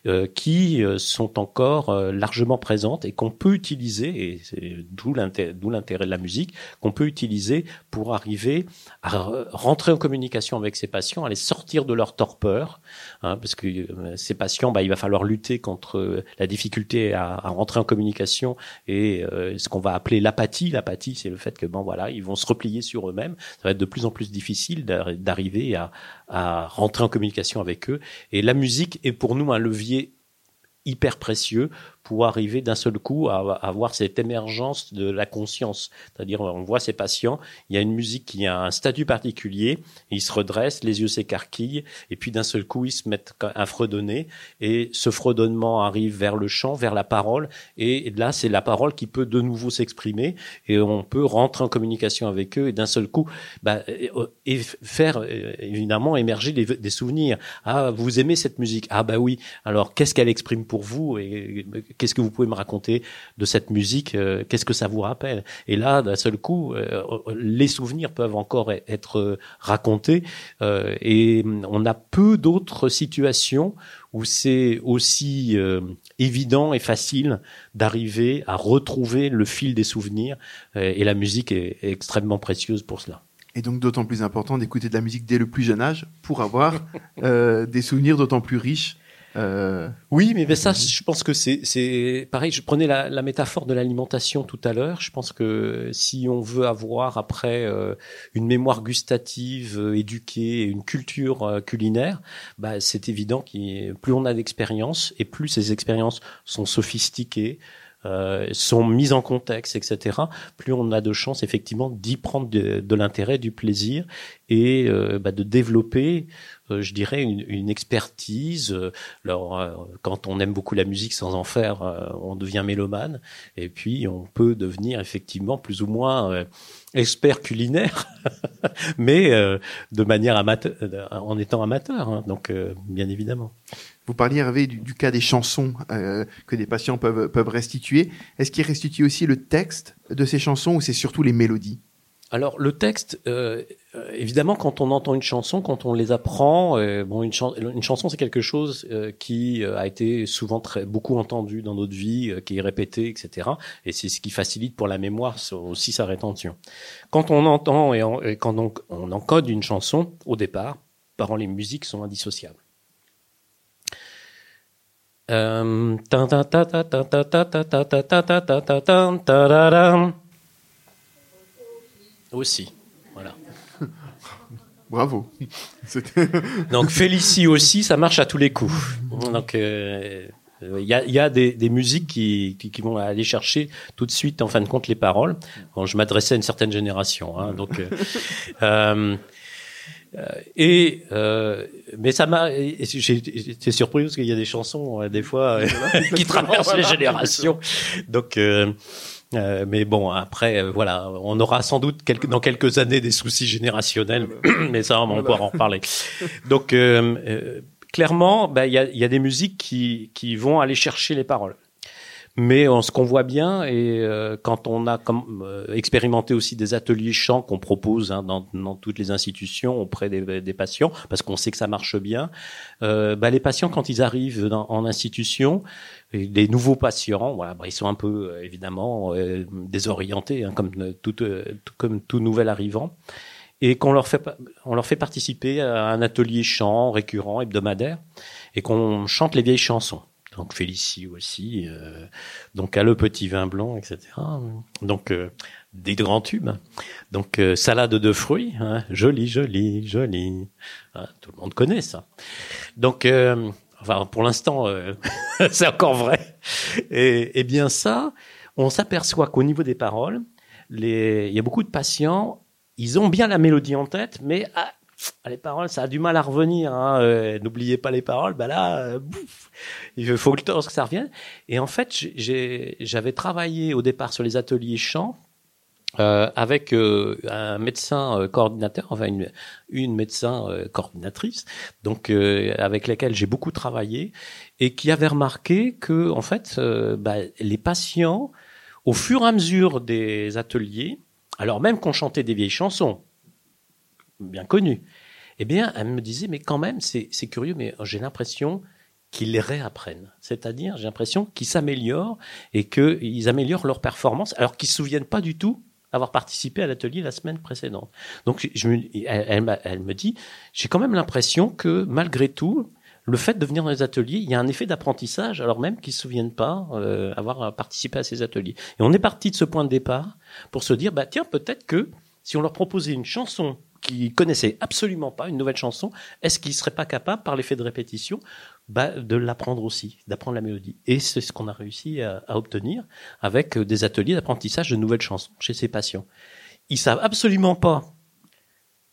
euh, qui euh, sont encore largement présentes et qu'on peut utiliser, et c'est d'où l'intérêt, de la musique, qu'on peut utiliser pour arriver à rentrer en communication avec ces patients, à les sortir de leur torpeur, hein, parce que ces patients, bah, il va falloir lutter contre la difficulté à à rentrer en communication et euh, ce qu'on va appeler l'apathie. L'apathie, c'est le fait que bon voilà, ils vont se replier sur eux-mêmes. Ça va être de plus en plus difficile d'arriver à, à rentrer en communication avec eux. Et la musique est pour nous un levier hyper précieux pour arriver d'un seul coup à, avoir cette émergence de la conscience. C'est-à-dire, on voit ces patients, il y a une musique qui a un statut particulier, ils se redressent, les yeux s'écarquillent, et puis d'un seul coup, ils se mettent à fredonner, et ce fredonnement arrive vers le chant, vers la parole, et là, c'est la parole qui peut de nouveau s'exprimer, et on peut rentrer en communication avec eux, et d'un seul coup, bah, et faire évidemment émerger des, souvenirs. Ah, vous aimez cette musique? Ah bah oui. Alors, qu'est-ce qu'elle exprime pour vous? Qu'est-ce que vous pouvez me raconter de cette musique euh, Qu'est-ce que ça vous rappelle? Et là, d'un seul coup, euh, les souvenirs peuvent encore e-, être racontés euh, et on a peu d'autres situations où c'est aussi évident et facile d'arriver à retrouver le fil des souvenirs et la musique est extrêmement précieuse pour cela. Et donc d'autant plus important d'écouter de la musique dès le plus jeune âge pour avoir euh, des souvenirs d'autant plus riches. Euh, oui, mais, ça, je pense que c'est pareil. Je prenais la, métaphore de l'alimentation tout à l'heure. Je pense que si on veut avoir après euh, une mémoire gustative éduquée, une culture culinaire, bah, c'est évident que plus on a d'expériences et plus ces expériences sont sophistiquées, euh, sont mises en contexte, etc., plus on a de chances effectivement d'y prendre de, l'intérêt, du plaisir et euh, bah, de développer, euh, je dirais, une, expertise. Alors, quand on aime beaucoup la musique sans en faire, on devient mélomane, et puis on peut devenir effectivement plus ou moins expert culinaire, mais de manière amateur, en étant amateur, hein, donc bien évidemment. Vous parliez, Hervé, du, cas des chansons euh, que des patients peuvent, peuvent restituer. Est-ce qu'ils restituent aussi le texte de ces chansons ou c'est surtout les mélodies? Alors le texte, euh, euh, évidemment, quand on entend une chanson, quand on les apprend, bon, une, une chanson c'est quelque chose qui a été souvent très beaucoup entendu dans notre vie, qui est répété, etc. Et c'est ce qui facilite pour la mémoire aussi sa rétention. Quand on entend et, quand on, on encode une chanson, au départ, paroles et musique sont indissociables. Aussi, voilà. Bravo. Donc Félicie aussi, ça marche à tous les coups. Donc il y, a, y a, des, des musiques qui, qui, qui, vont aller chercher tout de suite en fin de compte les paroles. Bon, je m'adressais à une certaine génération, hein, donc. Euh, euh, et euh, mais ça m'a j'étais surpris parce qu'il y a des chansons euh, des fois qui traversent les générations donc euh, mais bon, après, voilà, on aura sans doute quelques, dans quelques années des soucis générationnels, mais ça, on pourra en reparler. Donc, clairement, bah, il y, a, y, a, des musiques qui, qui vont aller chercher les paroles. Mais ce qu'on voit bien, et euh, quand on a comme, euh, expérimenté aussi des ateliers chants qu'on propose hein, dans, dans, toutes les institutions auprès des, des patients, parce qu'on sait que ça marche bien, euh, bah, les patients quand ils arrivent dans, en institution, les nouveaux patients, voilà, bah, ils sont un peu euh, évidemment désorientés, hein, comme tout, comme tout nouvel arrivant et qu'on leur fait on leur fait participer à un atelier chant récurrent hebdomadaire et qu'on chante les vieilles chansons donc Félicie aussi, euh, donc à le petit vin blanc, etc. Donc euh, des grands tubes. Donc euh, salade de fruits, hein, joli, joli, joli. Ah, tout le monde connaît ça. Donc enfin pour l'instant c'est encore vrai. Et, et, bien ça, on s'aperçoit qu'au niveau des paroles, les, il y a beaucoup de patients, ils ont bien la mélodie en tête, mais ah, les paroles, ça a du mal à revenir. Hein. Euh, n'oubliez pas les paroles. Bah là, euh, il faut le temps que ça revienne. Et en fait, j'avais travaillé au départ sur les ateliers chant euh, avec un médecin coordinateur, enfin une, une médecin coordinatrice, donc avec laquelle j'ai beaucoup travaillé et qui avait remarqué que en fait, bah, les patients, au fur et à mesure des ateliers, alors même qu'on chantait des vieilles chansons, bien connu. Eh bien, elle me disait, mais quand même, c'est curieux, mais j'ai l'impression qu'ils les réapprennent. C'est-à-dire, j'ai l'impression qu'ils s'améliorent et qu'ils améliorent leur performance, alors qu'ils se souviennent pas du tout avoir participé à l'atelier la semaine précédente. Donc, elle, me dit, j'ai quand même l'impression que malgré tout, le fait de venir dans les ateliers, il y a un effet d'apprentissage, alors même qu'ils se souviennent pas euh, avoir participé à ces ateliers. Et on est parti de ce point de départ pour se dire, bah tiens, peut-être que si on leur proposait une chanson qui connaissaient absolument pas une nouvelle chanson, est-ce qu'ils seraient pas capables, par l'effet de répétition, bah, de l'apprendre aussi, d'apprendre la mélodie. Et c'est ce qu'on a réussi à, obtenir avec euh, des ateliers d'apprentissage de nouvelles chansons chez ces patients. Ils savent absolument pas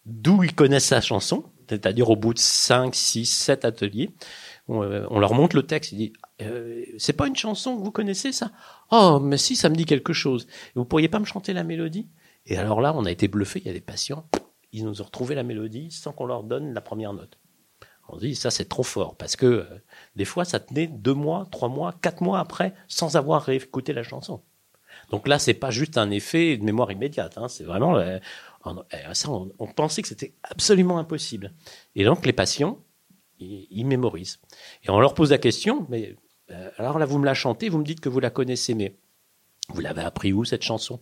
d'où ils connaissent sa chanson, c'est-à-dire au bout de 5, 6, 7 ateliers, on, euh, on leur montre le texte, ils disent euh, c'est pas une chanson que vous connaissez ça? Oh, mais si, ça me dit quelque chose. Vous pourriez pas me chanter la mélodie? Et alors là, on a été bluffé. Il y a des patients, ils nous ont retrouvé la mélodie sans qu'on leur donne la première note. On dit ça c'est trop fort parce que euh, des fois ça tenait deux mois, trois mois, quatre mois après sans avoir réécouté la chanson. Donc là c'est pas juste un effet de mémoire immédiate, hein, c'est vraiment euh, on, euh, ça on, pensait que c'était absolument impossible. Et donc les patients ils, mémorisent et on leur pose la question mais alors là vous me la chantez, vous me dites que vous la connaissez mais vous l'avez appris où cette chanson?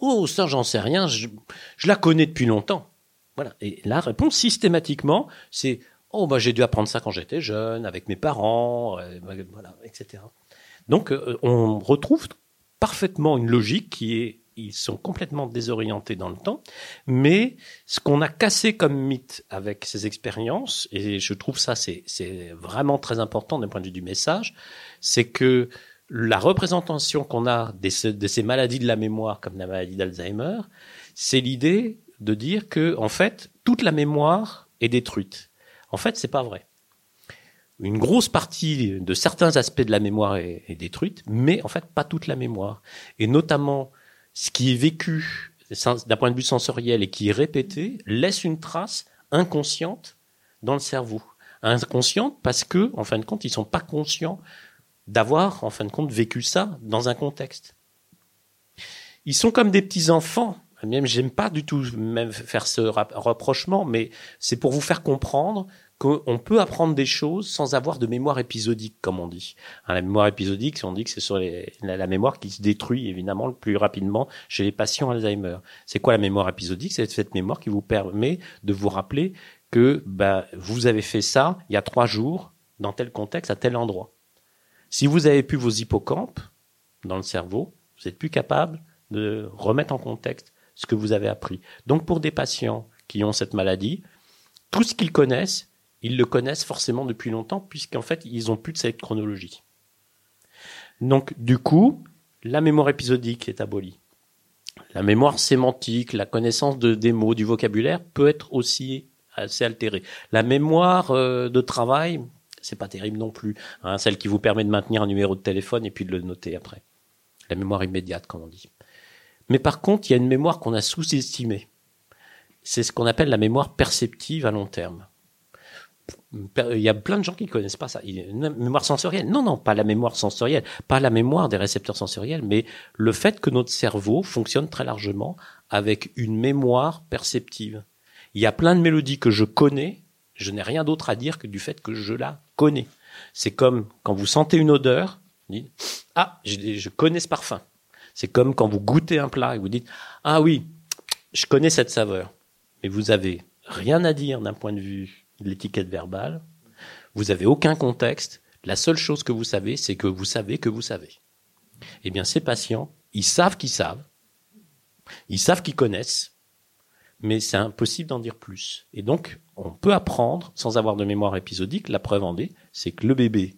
Oh ça j'en sais rien, je, je la connais depuis longtemps. Voilà. Et la réponse systématiquement c'est Oh, bah, j'ai dû apprendre ça quand j'étais jeune, avec mes parents, euh, voilà, etc. Donc, euh, on retrouve parfaitement une logique qui est, ils sont complètement désorientés dans le temps, mais ce qu'on a cassé comme mythe avec ces expériences, et je trouve ça c'est, vraiment très important d'un point de vue du message, c'est que la représentation qu'on a de ces maladies de la mémoire, comme la maladie d'Alzheimer, c'est l'idée de dire que, en fait, toute la mémoire est détruite. En fait, c'est pas vrai. Une grosse partie de certains aspects de la mémoire est, détruite, mais en fait pas toute la mémoire. Et notamment, ce qui est vécu d'un point de vue sensoriel et qui est répété laisse une trace inconsciente dans le cerveau. Inconsciente parce que, en fin de compte, ils sont pas conscients d'avoir, en fin de compte, vécu ça dans un contexte. Ils sont comme des petits enfants même j'aime pas du tout même faire ce rapprochement, mais c'est pour vous faire comprendre qu'on peut apprendre des choses sans avoir de mémoire épisodique, comme on dit. Hein, la mémoire épisodique, on dit que c'est sur la, mémoire qui se détruit évidemment le plus rapidement chez les patients Alzheimer. C'est quoi la mémoire épisodique? C'est cette mémoire qui vous permet de vous rappeler que bah, vous avez fait ça il y a trois jours dans tel contexte à tel endroit. Si vous avez pu vos hippocampes dans le cerveau, vous êtes plus capable de remettre en contexte ce que vous avez appris. Donc pour des patients qui ont cette maladie, tout ce qu'ils connaissent, ils le connaissent forcément depuis longtemps puisqu'en fait, ils ont plus de cette chronologie. Donc du coup, la mémoire épisodique est abolie. La mémoire sémantique, la connaissance de, des mots, du vocabulaire peut être aussi assez altérée. La mémoire euh, de travail, c'est pas terrible non plus. Hein, celle qui vous permet de maintenir un numéro de téléphone et puis de le noter après. La mémoire immédiate, comme on dit. Mais par contre, il y a une mémoire qu'on a sous-estimée. C'est ce qu'on appelle la mémoire perceptive à long terme. Il y a plein de gens qui ne connaissent pas ça. Mémoire sensorielle. Non, non, pas la mémoire sensorielle, pas la mémoire des récepteurs sensoriels, mais le fait que notre cerveau fonctionne très largement avec une mémoire perceptive. Il y a plein de mélodies que je connais, je n'ai rien d'autre à dire que du fait que je la connais. C'est comme quand vous sentez une odeur, dites, ah, je connais ce parfum. C'est comme quand vous goûtez un plat et vous dites ah oui, je connais cette saveur, mais vous avez rien à dire d'un point de vue de l'étiquette verbale. Vous avez aucun contexte. La seule chose que vous savez, c'est que vous savez que vous savez. Eh bien, ces patients, ils savent qu'ils savent, ils savent qu'ils connaissent, mais c'est impossible d'en dire plus. Et donc, on peut apprendre sans avoir de mémoire épisodique. La preuve en est, c'est que le bébé,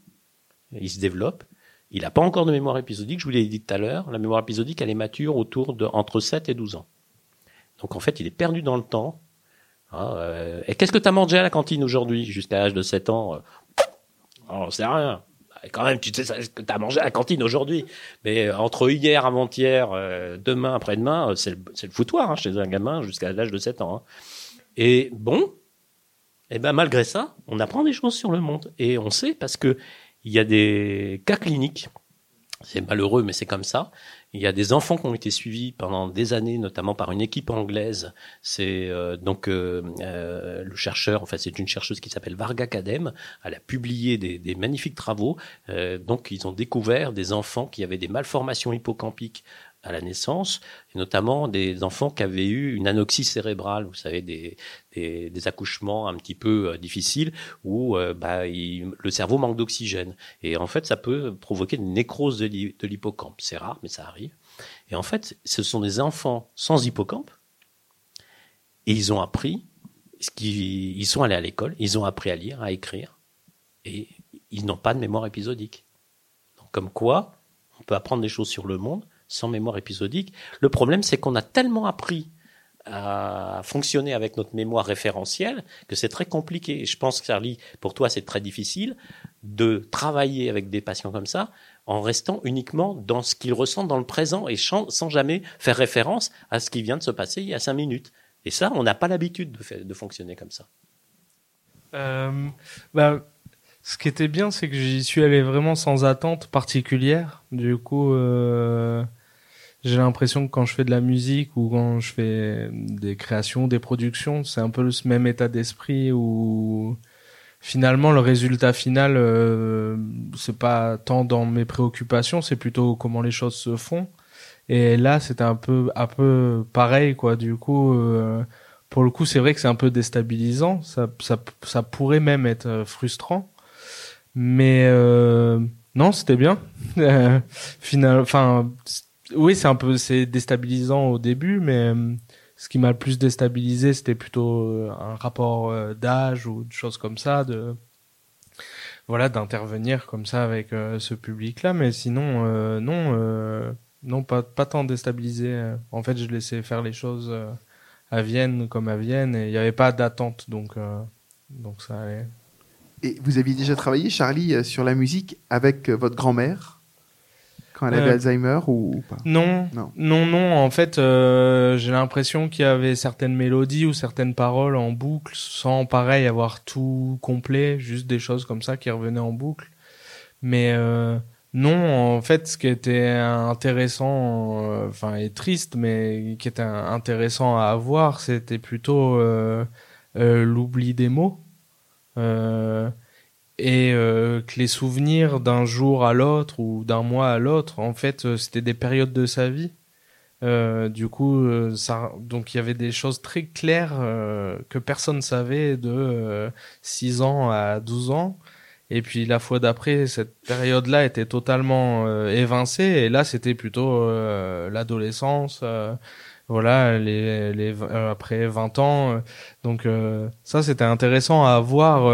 il se développe, il n'a pas encore de mémoire épisodique, je vous l'ai dit tout à l'heure. La mémoire épisodique, elle est mature autour de entre 7 et 12 ans. Donc en fait, il est perdu dans le temps. Ah, euh, et qu'est-ce que tu as mangé à la cantine aujourd'hui, jusqu'à l'âge de 7 ans euh, Oh, c'est rien. Quand même, tu sais ce que tu as mangé à la cantine aujourd'hui. Mais euh, entre hier, avant-hier, demain, après-demain, c'est le, le, foutoir hein, chez un gamin jusqu'à l'âge de 7 ans. Hein. Et bon, et eh ben malgré ça, on apprend des choses sur le monde. Et on sait parce que il y a des cas cliniques. C'est malheureux, mais c'est comme ça. Il y a des enfants qui ont été suivis pendant des années, notamment par une équipe anglaise. C'est euh, donc euh, euh, le chercheur, en fait, c'est une chercheuse qui s'appelle Varga Kadem. Elle a publié des, magnifiques travaux. Donc, ils ont découvert des enfants qui avaient des malformations hippocampiques à la naissance, et notamment des enfants qui avaient eu une anoxie cérébrale, vous savez, des, des, accouchements un petit peu euh, difficiles où euh, bah, le cerveau manque d'oxygène. Et en fait, ça peut provoquer une nécrose de l'hippocampe. C'est rare, mais ça arrive. Et en fait, ce sont des enfants sans hippocampe, et ils ont appris, qui, ils sont allés à l'école, ils ont appris à lire, à écrire, et ils n'ont pas de mémoire épisodique. Donc, comme quoi, on peut apprendre des choses sur le monde sans mémoire épisodique. Le problème, c'est qu'on a tellement appris à fonctionner avec notre mémoire référentielle que c'est très compliqué. Je pense, Charlie, pour toi, c'est très difficile de travailler avec des patients comme ça en restant uniquement dans ce qu'ils ressentent dans le présent et sans, jamais faire référence à ce qui vient de se passer il y a cinq minutes. Et ça, on n'a pas l'habitude de, de, fonctionner comme ça. Euh, bah, ce qui était bien, c'est que j'y suis allé vraiment sans attente particulière. Du coup, euh, j'ai l'impression que quand je fais de la musique ou quand je fais des créations, des productions, c'est un peu ce même état d'esprit où finalement le résultat final euh, c'est pas tant dans mes préoccupations, c'est plutôt comment les choses se font. Et là, c'était un peu un peu pareil quoi. Du coup, euh, pour le coup, c'est vrai que c'est un peu déstabilisant. Ça, ça, ça pourrait même être euh, frustrant. Mais euh, non, c'était bien. Final, enfin, oui, c'est un peu c'est déstabilisant au début, mais euh, ce qui m'a le plus déstabilisé, c'était plutôt euh, un rapport euh, d'âge ou de choses comme ça, de voilà, d'intervenir comme ça avec ce public-là. Mais sinon, non, non, pas pas tant déstabilisé. En fait, je laissais faire les choses à Vienne comme à Vienne et il n'y avait pas d'attente, donc donc ça allait. Et vous aviez déjà travaillé, Charlie, sur la musique avec votre grand-mère quand elle avait euh, Alzheimer ou, pas? non, non, non, non. En fait, euh, j'ai l'impression qu'il y avait certaines mélodies ou certaines paroles en boucle, sans pareil avoir tout complet, juste des choses comme ça qui revenaient en boucle. Mais euh, non, en fait, ce qui était intéressant, enfin et triste, mais qui était intéressant à avoir, c'était plutôt l'oubli des mots. Euh, et euh, que les souvenirs d'un jour à l'autre ou d'un mois à l'autre, en fait, euh, c'était des périodes de sa vie. Euh, du coup, euh, ça, donc il y avait des choses très claires que personne savait de 6 ans à 12 ans. Et puis la fois d'après, cette période-là était totalement évincée. Et là, c'était plutôt l'adolescence voilà les, les euh, après 20 ans euh, donc euh, ça c'était intéressant à voir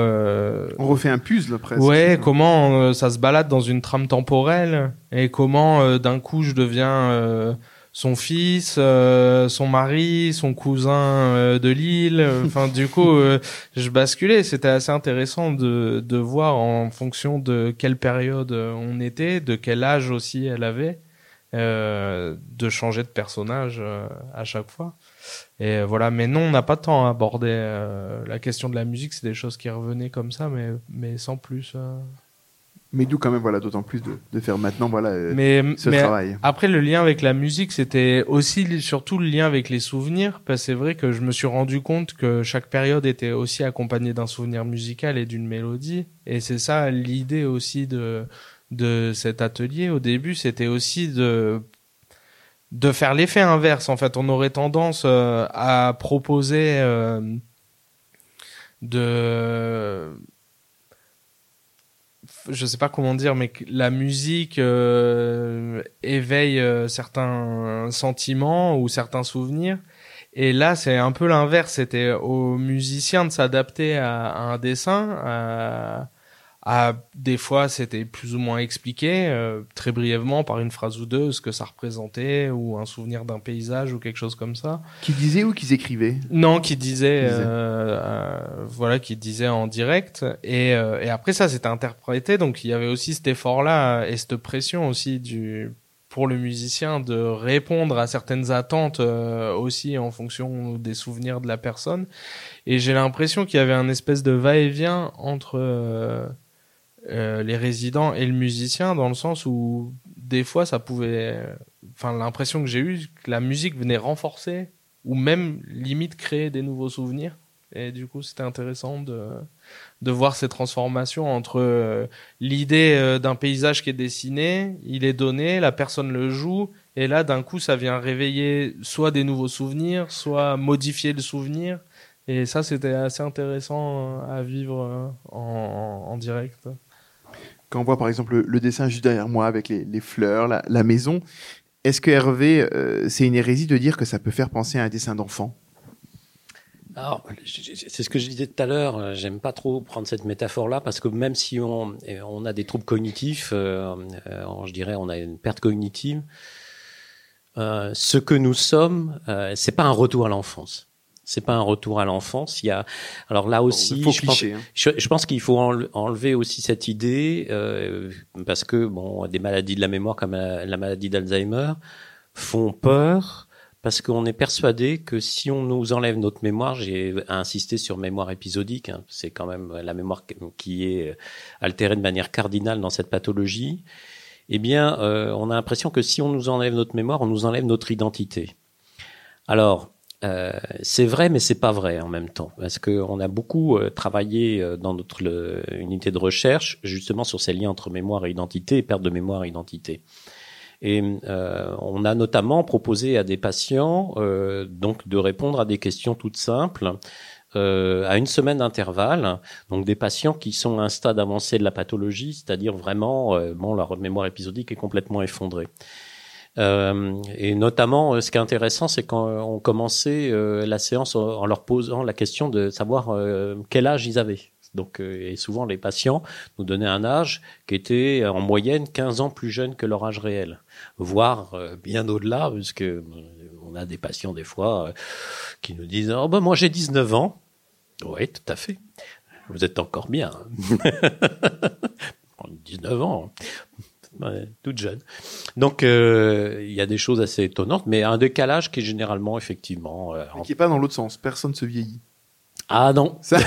on refait un puzzle presque ouais comment ça se balade dans une trame temporelle et comment d'un coup je deviens son fils son mari son cousin de Lille. Enfin du coup je basculais. C'était assez intéressant de de voir en fonction de quelle période on était de quel âge aussi elle avait euh, de changer de personnage euh, à chaque fois. Et voilà, mais non, on n'a pas tant abordé euh, la question de la musique, c'est des choses qui revenaient comme ça, mais, mais sans plus. Mais d'où quand même, voilà, d'autant plus de, de, faire maintenant, voilà, mais, ce mais travail. Après, le lien avec la musique, c'était aussi surtout le lien avec les souvenirs, parce que c'est vrai que je me suis rendu compte que chaque période était aussi accompagnée d'un souvenir musical et d'une mélodie, et c'est ça l'idée aussi de de cet atelier au début, c'était aussi de de faire l'effet inverse. En fait, on aurait tendance euh, à proposer euh, de je sais pas comment dire, mais la musique euh, éveille certains sentiments ou certains souvenirs. Et là, c'est un peu l'inverse. C'était aux musiciens de s'adapter à, à, un dessin, à, ah, des fois, c'était plus ou moins expliqué, euh, très brièvement, par une phrase ou deux, ce que ça représentait, ou un souvenir d'un paysage, ou quelque chose comme ça. Qui disait ou qui écrivait Non, qui disait, euh, euh, voilà, qui disait en direct. Et, et après ça, c'était interprété, donc il y avait aussi cet effort-là et cette pression aussi du pour le musicien de répondre à certaines attentes aussi en fonction des souvenirs de la personne. Et j'ai l'impression qu'il y avait un espèce de va-et-vient entre euh, les résidents et le musicien dans le sens où des fois ça pouvait enfin l'impression que j'ai eu que la musique venait renforcer ou même limite créer des nouveaux souvenirs. Et du coup c'était intéressant de de voir ces transformations entre euh, l'idée euh, d'un paysage qui est dessiné, il est donné, la personne le joue et là d'un coup ça vient réveiller soit des nouveaux souvenirs, soit modifier le souvenir. Et ça c'était assez intéressant à vivre en, en direct quand on voit par exemple le, dessin juste derrière moi avec les, fleurs, la, maison, est-ce que Hervé, euh, c'est une hérésie de dire que ça peut faire penser à un dessin d'enfant? Alors, c'est ce que je disais tout à l'heure. euh, J'aime pas trop prendre cette métaphore-là parce que même si on, a des troubles cognitifs, euh, je dirais, on a une perte cognitive. Ce que nous sommes, c'est pas un retour à l'enfance. C'est pas un retour à l'enfance. Il y a, alors là aussi, pense, hein. je, je pense qu'il faut enle- enlever aussi cette idée euh, parce que bon, des maladies de la mémoire comme la, la maladie d'Alzheimer font peur parce qu'on est persuadé que si on nous enlève notre mémoire, j'ai insisté sur mémoire épisodique, hein, c'est quand même la mémoire qui est altérée de manière cardinale dans cette pathologie. Eh bien, euh, on a l'impression que si on nous enlève notre mémoire, on nous enlève notre identité. Alors, euh, c'est vrai, mais c'est pas vrai en même temps, parce que on a beaucoup euh, travaillé euh, dans notre unité de recherche justement sur ces liens entre mémoire et identité et perte de mémoire et identité. Et on a notamment proposé à des patients donc de répondre à des questions toutes simples à une semaine d'intervalle. Donc des patients qui sont à un stade avancé de la pathologie, c'est-à-dire vraiment bon leur mémoire épisodique est complètement effondrée. Euh, et notamment, euh, ce qui est intéressant, c'est quand euh, on commençait la séance en leur posant la question de savoir quel âge ils avaient. Donc, et souvent, les patients nous donnaient un âge qui était en moyenne 15 ans plus jeune que leur âge réel, voire bien au-delà, puisque on a des patients des fois qui nous disent "Oh ben moi j'ai 19 ans." Oui, tout à fait. Vous êtes encore bien. 19 ans. Ouais, toute jeune. Donc euh, il y a des choses assez étonnantes, mais un décalage qui est généralement effectivement. euh, Mais qui est pas dans l'autre sens. Personne se vieillit. Ah non, Ça,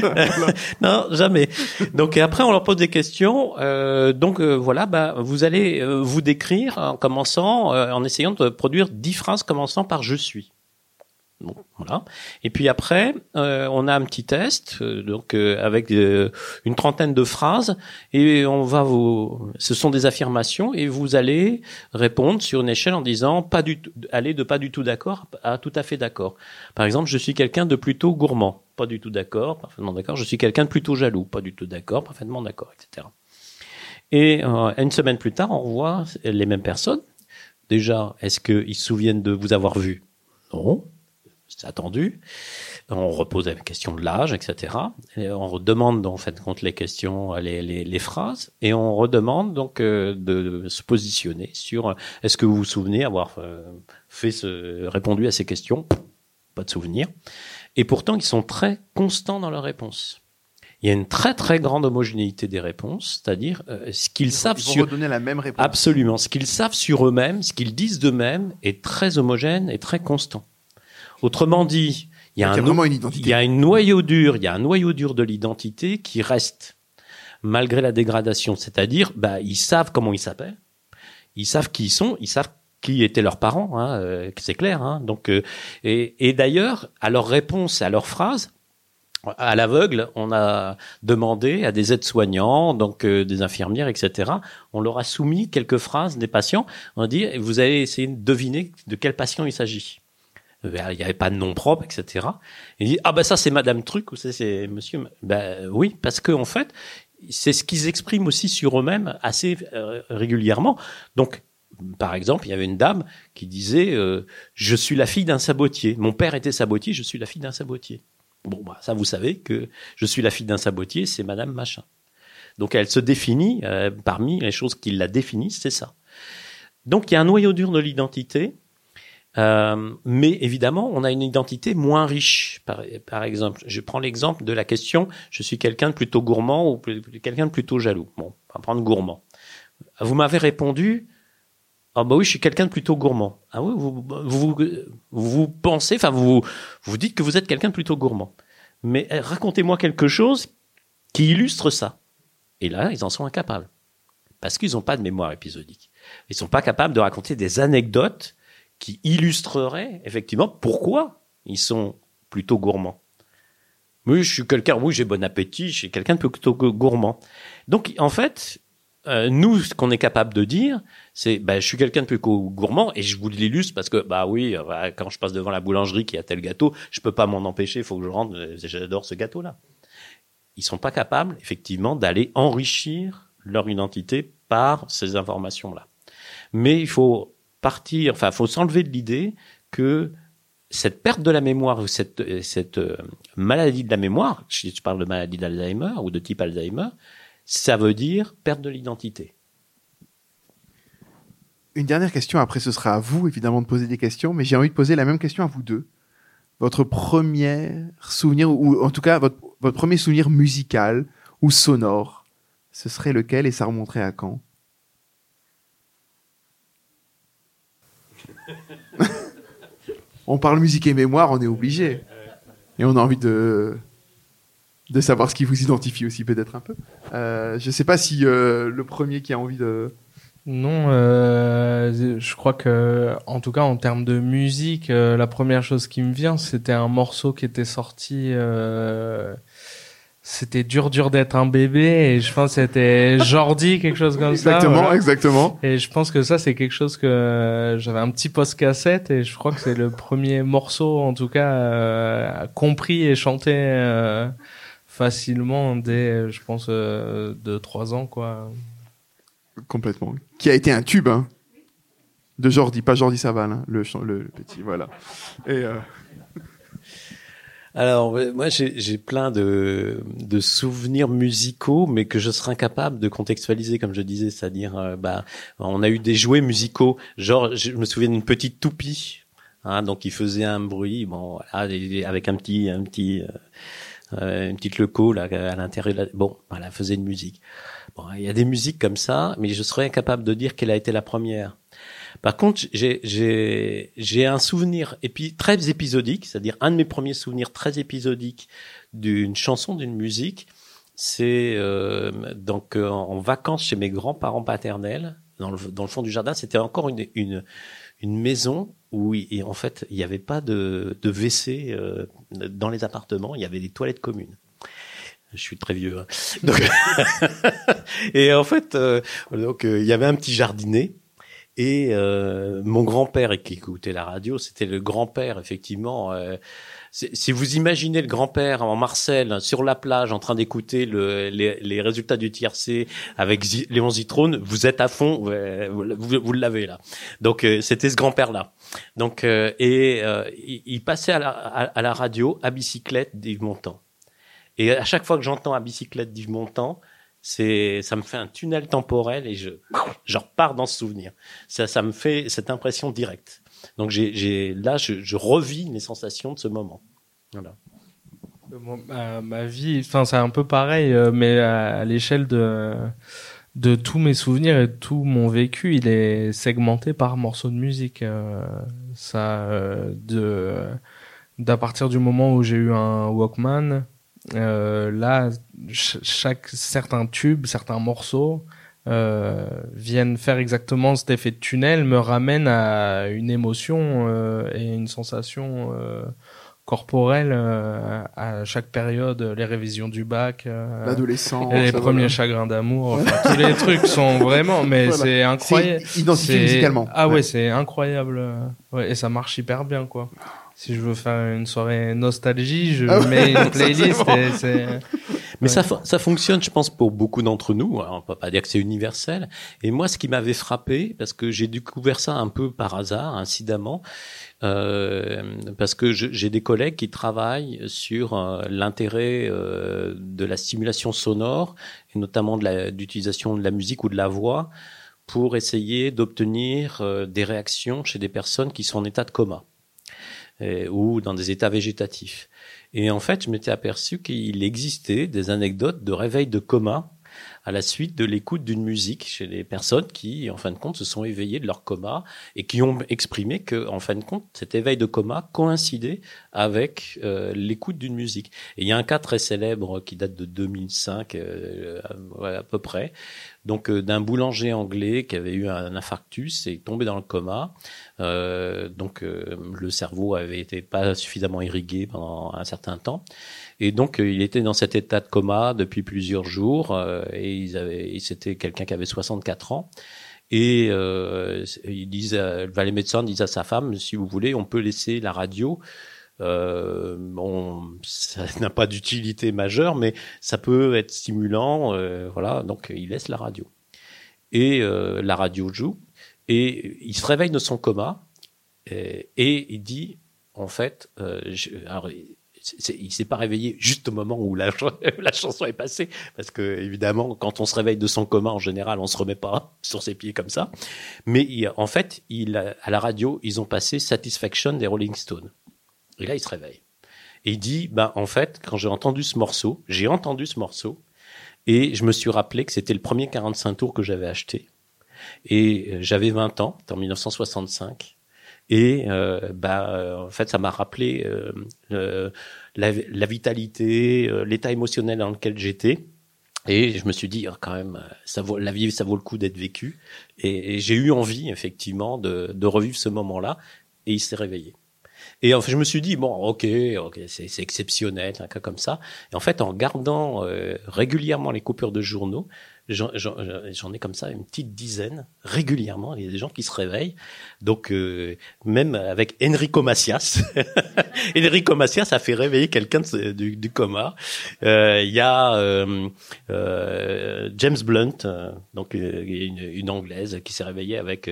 voilà. non jamais. Donc et après on leur pose des questions. euh, donc euh, voilà, bah, vous allez euh, vous décrire en commençant, euh, en essayant de produire dix phrases commençant par je suis. Bon, voilà. Et puis après, euh, on a un petit test, euh, donc euh, avec euh, une trentaine de phrases, et on va vous. Ce sont des affirmations, et vous allez répondre sur une échelle en disant pas du tout, aller de pas du tout d'accord à tout à fait d'accord. Par exemple, je suis quelqu'un de plutôt gourmand, pas du tout d'accord, parfaitement d'accord. Je suis quelqu'un de plutôt jaloux, pas du tout d'accord, parfaitement d'accord, etc. Et euh, une semaine plus tard, on revoit les mêmes personnes. Déjà, est-ce qu'ils se souviennent de vous avoir vu? Non c'est attendu. On repose la question de l'âge, etc. Et on redemande en fait contre les questions, les, les, les phrases, et on redemande donc euh, de, de se positionner sur euh, est-ce que vous vous souvenez avoir euh, fait ce, répondu à ces questions? Pas de souvenir. Et pourtant, ils sont très constants dans leurs réponses. Il y a une très très grande homogénéité des réponses, c'est-à-dire euh, ce qu'ils savent Ils vont sur redonner la même réponse. Absolument. Ce qu'ils savent sur eux-mêmes, ce qu'ils disent d'eux-mêmes est très homogène et très constant. Autrement dit, il y a, un, vraiment une il identité. y a une noyau dur, il y a un noyau dur de l'identité qui reste malgré la dégradation. C'est-à-dire, bah, ils savent comment ils s'appellent, ils savent qui ils sont, ils savent qui étaient leurs parents, hein, euh, c'est clair. Hein, donc, euh, et, et d'ailleurs, à leurs réponses et à leurs phrases, à l'aveugle, on a demandé à des aides-soignants, donc euh, des infirmières, etc. On leur a soumis quelques phrases des patients. On a dit, vous allez essayer de deviner de quel patient il s'agit. Il n'y avait pas de nom propre, etc. Il dit, ah ben ça c'est Madame Truc ou ça c'est Monsieur. Ben oui, parce que en fait, c'est ce qu'ils expriment aussi sur eux-mêmes assez euh, régulièrement. Donc, par exemple, il y avait une dame qui disait, euh, je suis la fille d'un sabotier. Mon père était sabotier, je suis la fille d'un sabotier. Bon, bah, ça, vous savez que je suis la fille d'un sabotier, c'est Madame Machin. Donc, elle se définit, euh, parmi les choses qui la définissent, c'est ça. Donc, il y a un noyau dur de l'identité, euh, mais évidemment, on a une identité moins riche. Par, exemple, je prends l'exemple de la question je suis quelqu'un de plutôt gourmand ou quelqu'un de plutôt jaloux. Bon, on va prendre gourmand. Vous m'avez répondu ah bah oui, je suis quelqu'un de plutôt gourmand. Ah oui, vous vous, vous, vous pensez, enfin vous vous dites que vous êtes quelqu'un de plutôt gourmand. Mais euh, racontez-moi quelque chose qui illustre ça. Et là, ils en sont incapables. Parce qu'ils n'ont pas de mémoire épisodique. Ils sont pas capables de raconter des anecdotes qui illustreraient effectivement pourquoi ils sont plutôt gourmands. Oui, je suis quelqu'un, oui, j'ai bon appétit, je suis quelqu'un de plutôt gourmand. Donc, en fait, euh, nous, ce qu'on est capable de dire, c'est, bah, je suis quelqu'un de plutôt gourmand et je vous l'illustre parce que, bah oui, euh, bah, quand je passe devant la boulangerie qui a tel gâteau, je peux pas m'en empêcher, il faut que je rentre, euh, j'adore ce gâteau-là. Ils sont pas capables, effectivement, d'aller enrichir leur identité par ces informations-là. Mais il faut partir, enfin, faut s'enlever de l'idée que cette perte de la mémoire ou cette, euh, cette euh, maladie de la mémoire, si je parle de maladie d'Alzheimer ou de type Alzheimer, ça veut dire perte de l'identité. Une dernière question, après ce sera à vous évidemment de poser des questions, mais j'ai envie de poser la même question à vous deux. Votre premier souvenir, ou en tout cas votre, votre premier souvenir musical ou sonore, ce serait lequel et ça remonterait à quand? On parle musique et mémoire, on est obligé. Et on a envie de, de savoir ce qui vous identifie aussi peut-être un peu. Euh, je ne sais pas si euh, le premier qui a envie de... Non, euh, je crois que, en tout cas, en termes de musique, la première chose qui me vient, c'était un morceau qui était sorti. C'était dur, dur d'être un bébé, et je pense que c'était Jordi, quelque chose comme exactement, ça. voilà. Exactement, Et je pense que ça, c'est quelque chose que j'avais un petit post cassette, et je crois que c'est le premier morceau, en tout cas, euh, compris et chanté euh, facilement dès, je pense, euh, de trois ans, quoi. Complètement. Qui a été un tube, hein, de Jordi, pas Jordi Saval, hein, le, ch- le, le petit, voilà. Et euh, Alors, moi, j'ai plein de, de souvenirs musicaux, mais que je serais incapable de contextualiser, comme je disais, c'est-à-dire, euh, bah, on a eu des jouets musicaux, genre, je me souviens d'une petite toupie, hein, donc il faisait un bruit, bon, avec un petit, un petit, euh, euh, une petite leco là à l'intérieur, bon, voilà, faisait une musique. Bon, il y a des musiques comme ça, mais je serais incapable de dire quelle a été la première. Par contre, j'ai un souvenir puis très épisodique, c'est-à-dire un de mes premiers souvenirs très épisodiques d'une chanson, d'une musique, c'est euh, donc euh, en vacances chez mes grands-parents paternels dans le dans le fond du jardin. C'était encore une une une maison où en fait il n'y avait pas de de WC euh, dans les appartements, il y avait des toilettes communes. Je suis très vieux. hein. Donc, et en fait, euh, donc euh, il y avait un petit jardinet et euh, mon grand-père qui écoutait la radio, c'était le grand-père effectivement. euh, si vous imaginez le grand-père en Marcel sur la plage en train d'écouter le, les, les résultats du tiercé avec Zi- Léon Zitrone, vous êtes à fond, vous, vous, l'avez là. Donc euh, c'était ce grand-père-là. Donc euh, et euh, il, il passait à la, à la radio à bicyclette d'Yves Montand. Et à chaque fois que j'entends à bicyclette d'Yves Montand, c'est ça me fait un tunnel temporel et je je repars dans ce souvenir. Ça ça me fait cette impression directe. Donc j'ai j'ai là je, je revis les sensations de ce moment. Voilà. Euh, ma, vie, enfin c'est un peu pareil, euh, mais à, l'échelle de de tous mes souvenirs et de tout mon vécu, il est segmenté par morceaux de musique. euh, ça, de d'à partir du moment où j'ai eu un Walkman, euh, là, ch- chaque certains tubes, certains morceaux euh, viennent faire exactement cet effet de tunnel, me ramènent à une émotion euh, et une sensation. euh, corporelle euh, à chaque période, les révisions du bac, l'adolescent. les premiers chagrins d'amour, enfin, tous les trucs sont vraiment, mais Voilà. c'est incroyable. Identifié musicalement. Ah ouais, Ouais. c'est incroyable. Ouais, et ça marche hyper bien, quoi. Si je veux faire une soirée nostalgie, je Ah ouais, mets une playlist et c'est. Mais Ouais. ça, ça fonctionne, je pense, pour beaucoup d'entre nous. Alors, on peut pas dire que c'est universel. Et moi, ce qui m'avait frappé, parce que j'ai découvert ça un peu par hasard, incidemment, euh, parce que je- j'ai des collègues qui travaillent sur euh, l'intérêt euh, de la stimulation sonore, et notamment de la- d'utilisation de, la musique ou de la voix, pour essayer d'obtenir euh, des réactions chez des personnes qui sont en état de coma euh, ou dans des états végétatifs. Et en fait, je m'étais aperçu qu'il existait des anecdotes de réveil de coma à la suite de l'écoute d'une musique chez les personnes qui, en fin de compte, se sont éveillées de leur coma et qui ont exprimé que, en fin de compte, cet éveil de coma coïncidait avec euh, l'écoute d'une musique. Et il y a un cas très célèbre qui date de 2005, euh, à peu près, donc euh, d'un boulanger anglais qui avait eu un infarctus et tombé dans le coma. Euh, donc euh, le cerveau avait été pas suffisamment irrigué pendant un certain temps. Et donc, il était dans cet état de coma depuis plusieurs jours. euh, et ils avaient, c'était quelqu'un qui avait 64 ans. Et euh, ils disent, euh, les médecins disent à sa femme, si vous voulez, on peut laisser la radio. Euh, bon, ça n'a pas d'utilité majeure, mais ça peut être stimulant. euh, voilà, donc il laisse la radio. Et euh, la radio joue. Et il se réveille de son coma. Et, et il dit, en fait, euh, je, alors, il s'est pas réveillé juste au moment où la, la, chanson est passée, parce que évidemment, quand on se réveille de son coma, en général, on se remet pas sur ses pieds comme ça. Mais en fait, à la radio, ils ont passé Satisfaction des Rolling Stones. Et là, il se réveille. Et il dit, ben, en fait, quand j'ai entendu ce morceau, j'ai entendu ce morceau, et je me suis rappelé que c'était le premier 45 tours que j'avais acheté. Et euh, j'avais 20 ans, en 1965. Et euh, bah, en fait, ça m'a rappelé euh, la, vitalité, euh, l'état émotionnel dans lequel j'étais. Et je me suis dit, oh, quand même, la vie, ça vaut le coup d'être vécu. Et, j'ai eu envie, effectivement, de revivre ce moment-là. Et il s'est réveillé. Et en fait, je me suis dit, bon, ok, c'est exceptionnel, un cas comme ça. Et en fait, en regardant euh, régulièrement les coupures de journaux, j'en ai comme ça une petite dizaine régulièrement. Il y a des gens qui se réveillent. Donc euh, même avec Enrico Macias, Enrico Macias a fait réveiller quelqu'un du, du, coma. Euh, il y a euh, euh James Blunt, euh, donc une, une, anglaise qui s'est réveillée avec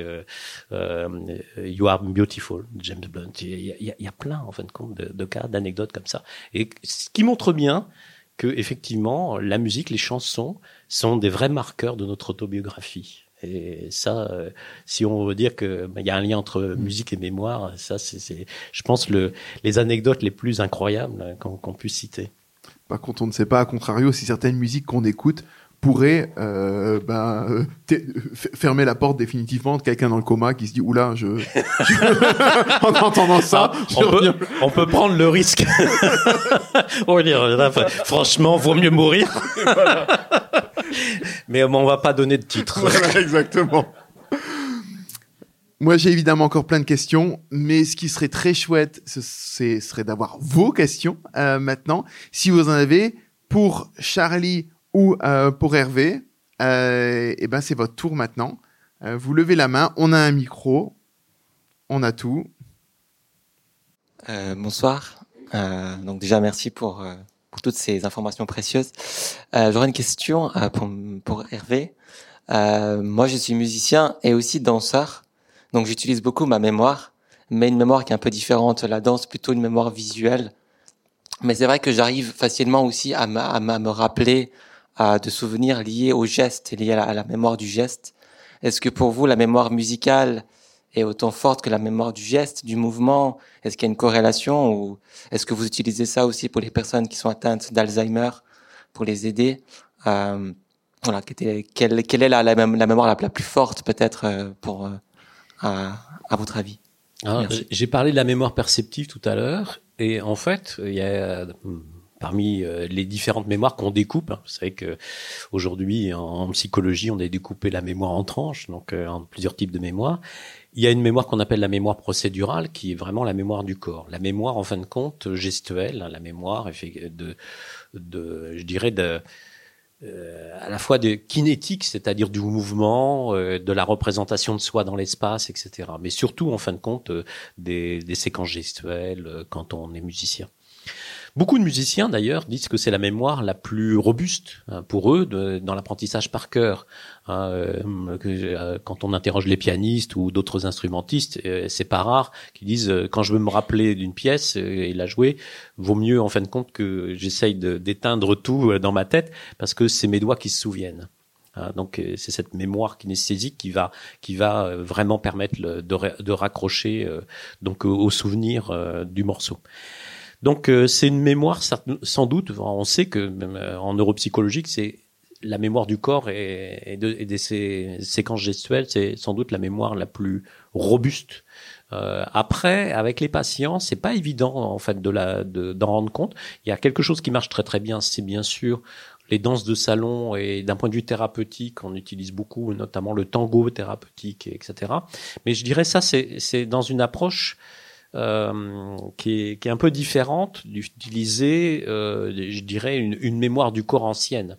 You Are Beautiful, James Blunt. Il y il y a plein en fin de compte de cas, d'anecdotes comme ça, et ce qui montre bien que effectivement la musique, les chansons sont des vrais marqueurs de notre autobiographie. Et ça, euh, si on veut dire qu'il bah, y a un lien entre musique et mémoire, ça, c'est, je pense, le, les anecdotes les plus incroyables qu'on, puisse citer. Par contre, on ne sait pas, à contrario, si certaines musiques qu'on écoute pourraient euh, ben, euh, fermer la porte définitivement de quelqu'un dans le coma qui se dit oula je, je... en entendant ça ah, on, peut, on, peut, prendre le risque franchement vaut mieux mourir voilà. Mais on va pas donner de titre. exactement. Moi, j'ai évidemment encore plein de questions, mais ce qui serait très chouette, ce serait d'avoir vos questions euh, maintenant. Si vous en avez pour Charlie ou euh, pour Hervé, euh, eh ben c'est votre tour maintenant. Euh, vous levez la main, on a un micro, on a tout. bonsoir. donc déjà merci pour pour toutes ces informations précieuses. Euh, J'aurais une question euh, pour, pour Hervé. Euh, moi, je suis musicien et aussi danseur, donc j'utilise beaucoup ma mémoire, mais une mémoire qui est un peu différente. La danse, plutôt une mémoire visuelle. Mais c'est vrai que j'arrive facilement aussi à, à, me rappeler à de souvenirs liés au geste, liés à la, à la mémoire du geste. Est-ce que pour vous, la mémoire musicale est autant forte que la mémoire du geste, du mouvement? Est-ce qu'il y a une corrélation ou est-ce que vous utilisez ça aussi pour les personnes qui sont atteintes d'Alzheimer pour les aider? Euh, Voilà, quelle, quelle est la, la, mémoire la, plus forte peut-être euh, pour euh, à, à, votre avis? J'ai parlé de la mémoire perceptive tout à l'heure et en fait, il y a parmi les différentes mémoires qu'on découpe. Hein. Vous savez que aujourd'hui en, psychologie, on a découpé la mémoire en tranches, donc en plusieurs types de mémoires. Il y a une mémoire qu'on appelle la mémoire procédurale, qui est vraiment la mémoire du corps. La mémoire, en fin de compte, gestuelle, hein, la mémoire de, je dirais, de, euh, à la fois de kinétique, c'est-à-dire du mouvement, euh, de la représentation de soi dans l'espace, etc. Mais surtout, en fin de compte, euh, des, séquences gestuelles quand on est musicien. Beaucoup de musiciens d'ailleurs disent que c'est la mémoire la plus robuste hein, pour eux dans l'apprentissage par cœur. Hein, euh, euh, quand on interroge les pianistes ou d'autres instrumentistes, euh, c'est pas rare qu'ils disent quand je veux me rappeler d'une pièce et la jouer, vaut mieux en fin de compte que j'essaye d'éteindre tout dans ma tête parce que c'est mes doigts qui se souviennent. Hein, donc c'est cette mémoire kinesthésique qui va qui va vraiment permettre de, de raccrocher donc au souvenir du morceau. Donc euh, c'est une mémoire sans doute. On sait que euh, en neuropsychologique, c'est la mémoire du corps et, de, et de ces séquences gestuelles, c'est sans doute la mémoire la plus robuste. Euh, après, avec les patients, c'est pas évident en fait de la d'en rendre compte. Il y a quelque chose qui marche très très bien, c'est bien sûr les danses de salon et d'un point de vue thérapeutique, on utilise beaucoup, notamment le tango thérapeutique, etc. Mais je dirais ça, c'est dans une approche euh, qui, est, qui, est, un peu différente d'utiliser, euh, je dirais, une, une, mémoire du corps ancienne.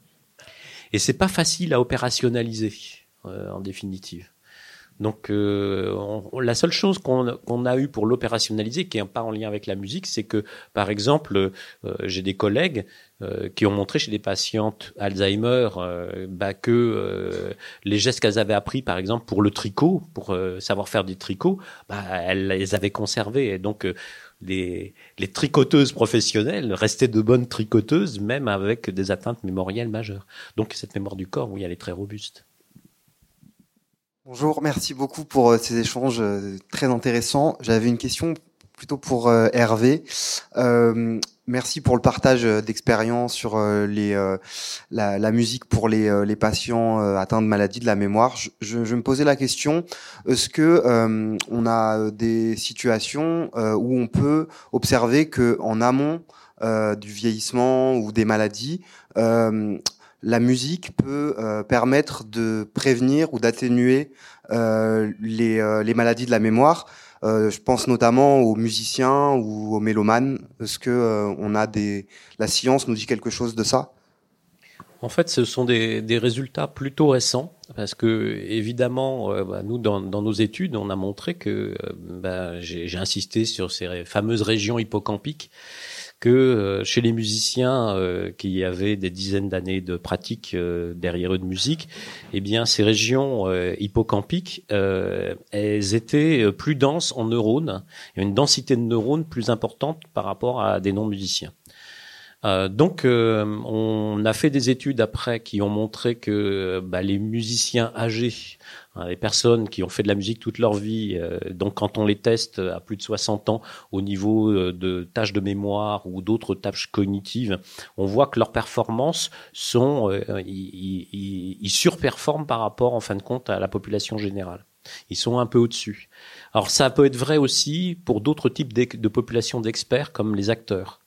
Et c'est pas facile à opérationnaliser, euh, en définitive. Donc euh, la seule chose qu'on a eu pour l'opérationnaliser, qui n'est pas en lien avec la musique, c'est que par exemple, euh, j'ai des collègues euh, qui ont montré chez des patientes Alzheimer bah, que les gestes qu'elles avaient appris, par exemple pour le tricot, pour savoir faire des tricots, bah, elles les avaient conservés. Et donc les, les tricoteuses professionnelles restaient de bonnes tricoteuses, même avec des atteintes mémorielles majeures. Donc cette mémoire du corps, oui, elle est très robuste. Bonjour, merci beaucoup pour euh, ces échanges euh, très intéressants. J'avais une question plutôt pour euh, Hervé. Merci pour le partage d'expérience sur les, la, musique pour les, patients atteints de maladies de la mémoire. Je me posais la question est-ce que on a des situations où on peut observer que en amont du vieillissement ou des maladies, la musique peut euh, permettre de prévenir ou d'atténuer euh, les, euh, les, maladies de la mémoire. je pense notamment aux musiciens ou aux mélomanes. Est-ce que on a des, la science nous dit quelque chose de ça? En fait, ce sont des, des, résultats plutôt récents, parce que évidemment, bah, nous, dans, dans, nos études, on a montré que bah, j'ai insisté sur ces fameuses régions hippocampiques que euh, chez les musiciens euh, qui avaient des dizaines d'années de pratique euh, derrière eux de musique, eh bien ces régions hippocampiques, elles étaient plus denses en neurones, une densité de neurones plus importante par rapport à des non-musiciens. donc, on a fait des études après qui ont montré que bah, les musiciens âgés Hein, les personnes qui ont fait de la musique toute leur vie, euh, donc quand on les teste à plus de 60 ans au niveau euh, de tâches de mémoire ou d'autres tâches cognitives, on voit que leurs performances sont, euh, ils, surperforment par rapport en fin de compte à la population générale. Ils sont un peu au-dessus. Alors ça peut être vrai aussi pour d'autres types de populations d'experts comme les acteurs.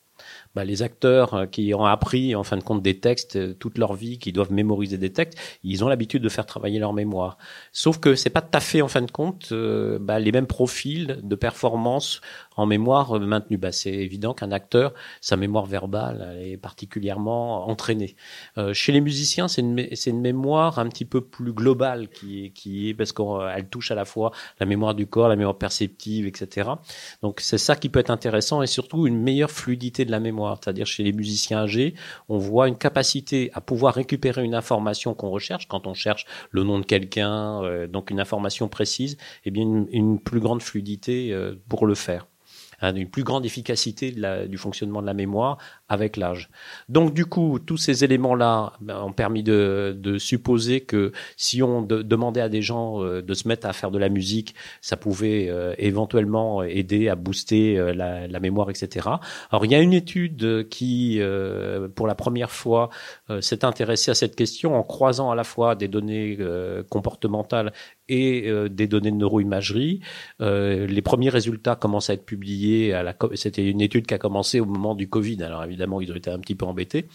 Bah, les acteurs euh, qui ont appris en fin de compte des textes euh, toute leur vie, qui doivent mémoriser des textes, ils ont l'habitude de faire travailler leur mémoire. Sauf que c'est pas tout à fait en fin de compte euh, bah, les mêmes profils de performance en mémoire maintenue. Bah, c'est évident qu'un acteur, sa mémoire verbale est particulièrement entraînée. chez les musiciens, c'est une, une mémoire un petit peu plus globale qui est, qui est parce qu'elle touche à la fois la mémoire du corps, la mémoire perceptive, etc. Donc c'est ça qui peut être intéressant et surtout une meilleure fluidité de la mémoire c'est-à-dire chez les musiciens âgés, on voit une capacité à pouvoir récupérer une information qu'on recherche quand on cherche le nom de quelqu'un, euh, donc une information précise, et eh bien une, plus grande fluidité euh, pour le faire une plus grande efficacité du fonctionnement de la mémoire avec l'âge. Donc du coup, tous ces éléments-là ben, ont permis de, de, supposer que si on demandait à des gens euh, de se mettre à faire de la musique, ça pouvait euh, éventuellement aider à booster euh, la, mémoire, etc. Alors il y a une étude qui, pour la première fois, s'est intéressée à cette question en croisant à la fois des données comportementales et des données de neuroimagerie. les premiers résultats commencent à être publiés. À la, c'était une étude qui a commencé au moment du Covid. Alors ils ont été un petit peu embêtés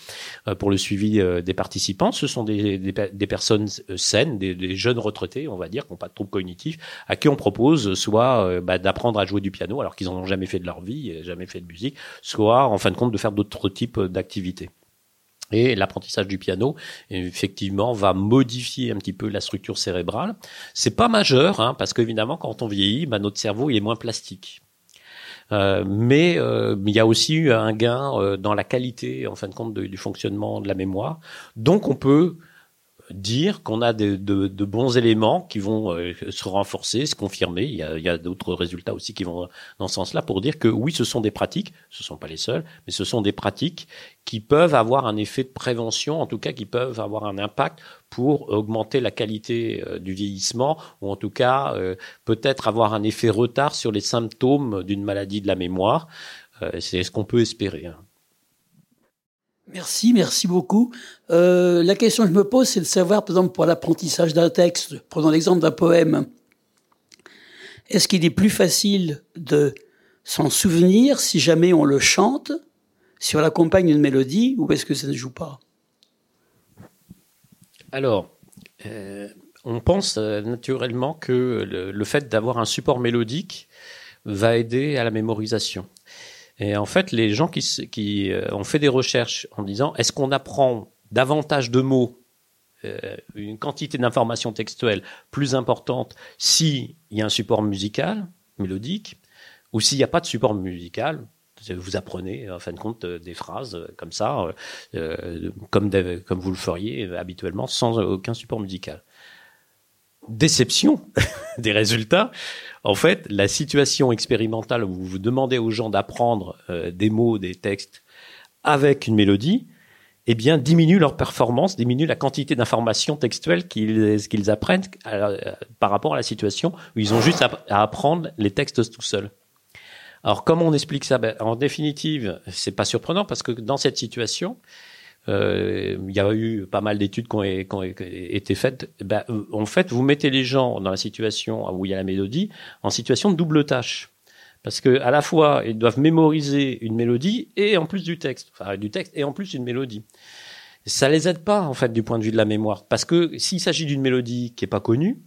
euh, pour le suivi euh, des participants. Ce sont des, personnes euh, saines, des, jeunes retraités, on va dire, qui n'ont pas de troubles cognitifs, à qui on propose soit bah, d'apprendre à jouer du piano, alors qu'ils n'en ont jamais fait de leur vie, jamais fait de musique, soit, en fin de compte, de faire d'autres types d'activités. Et l'apprentissage du piano, effectivement, va modifier un petit peu la structure cérébrale. C'est pas majeur, hein, parce qu'évidemment, quand on vieillit, bah, notre cerveau est moins plastique. Euh, mais euh, il y a aussi eu un gain euh, dans la qualité, en fin de compte, du fonctionnement de la mémoire. Donc on peut dire qu'on a de, de, de, bons éléments qui vont euh, se renforcer, se confirmer. Il y a, a d'autres résultats aussi qui vont dans ce sens-là pour dire que oui, ce sont des pratiques, ce ne sont pas les seules, mais ce sont des pratiques qui peuvent avoir un effet de prévention, en tout cas qui peuvent avoir un impact pour augmenter la qualité euh, du vieillissement, ou en tout cas euh, peut-être avoir un effet retard sur les symptômes d'une maladie de la mémoire. C'est ce qu'on peut espérer. Hein. Merci, merci beaucoup. Euh, la question que je me pose, c'est de savoir, par exemple, pour l'apprentissage d'un texte, prenons l'exemple d'un poème, est-ce qu'il est plus facile de s'en souvenir si jamais on le chante, si on l'accompagne d'une mélodie, ou est-ce que ça ne joue pas? Alors, euh, on pense euh, naturellement que le, le fait d'avoir un support mélodique va aider à la mémorisation. Et en fait, les gens qui, qui euh, ont fait des recherches en disant est-ce qu'on apprend davantage de mots, euh, une quantité d'informations textuelles plus importante s'il y a un support musical, mélodique, ou s'il n'y a pas de support musical, vous apprenez en fin de compte des phrases comme ça, euh, comme vous le feriez habituellement sans aucun support musical. déception des résultats, en fait, la situation expérimentale où vous demandez aux gens d'apprendre euh, des mots, des textes avec une mélodie, eh bien, diminue leur performance, diminue la quantité d'informations textuelles qu'ils apprennent euh, par rapport à la situation où ils ont juste à, apprendre les textes tout seuls. Alors, comment on explique ça? Ben, En définitive, c'est pas surprenant parce que dans cette situation, il y a eu pas mal d'études qui ont, été faites. Ben, euh, en fait, vous mettez les gens dans la situation où il y a la mélodie en situation de double tâche. Parce que à la fois, ils doivent mémoriser une mélodie et en plus du texte, enfin du texte et en plus une mélodie. Ça les aide pas en fait du point de vue de la mémoire, parce que s'il s'agit d'une mélodie qui est pas connue,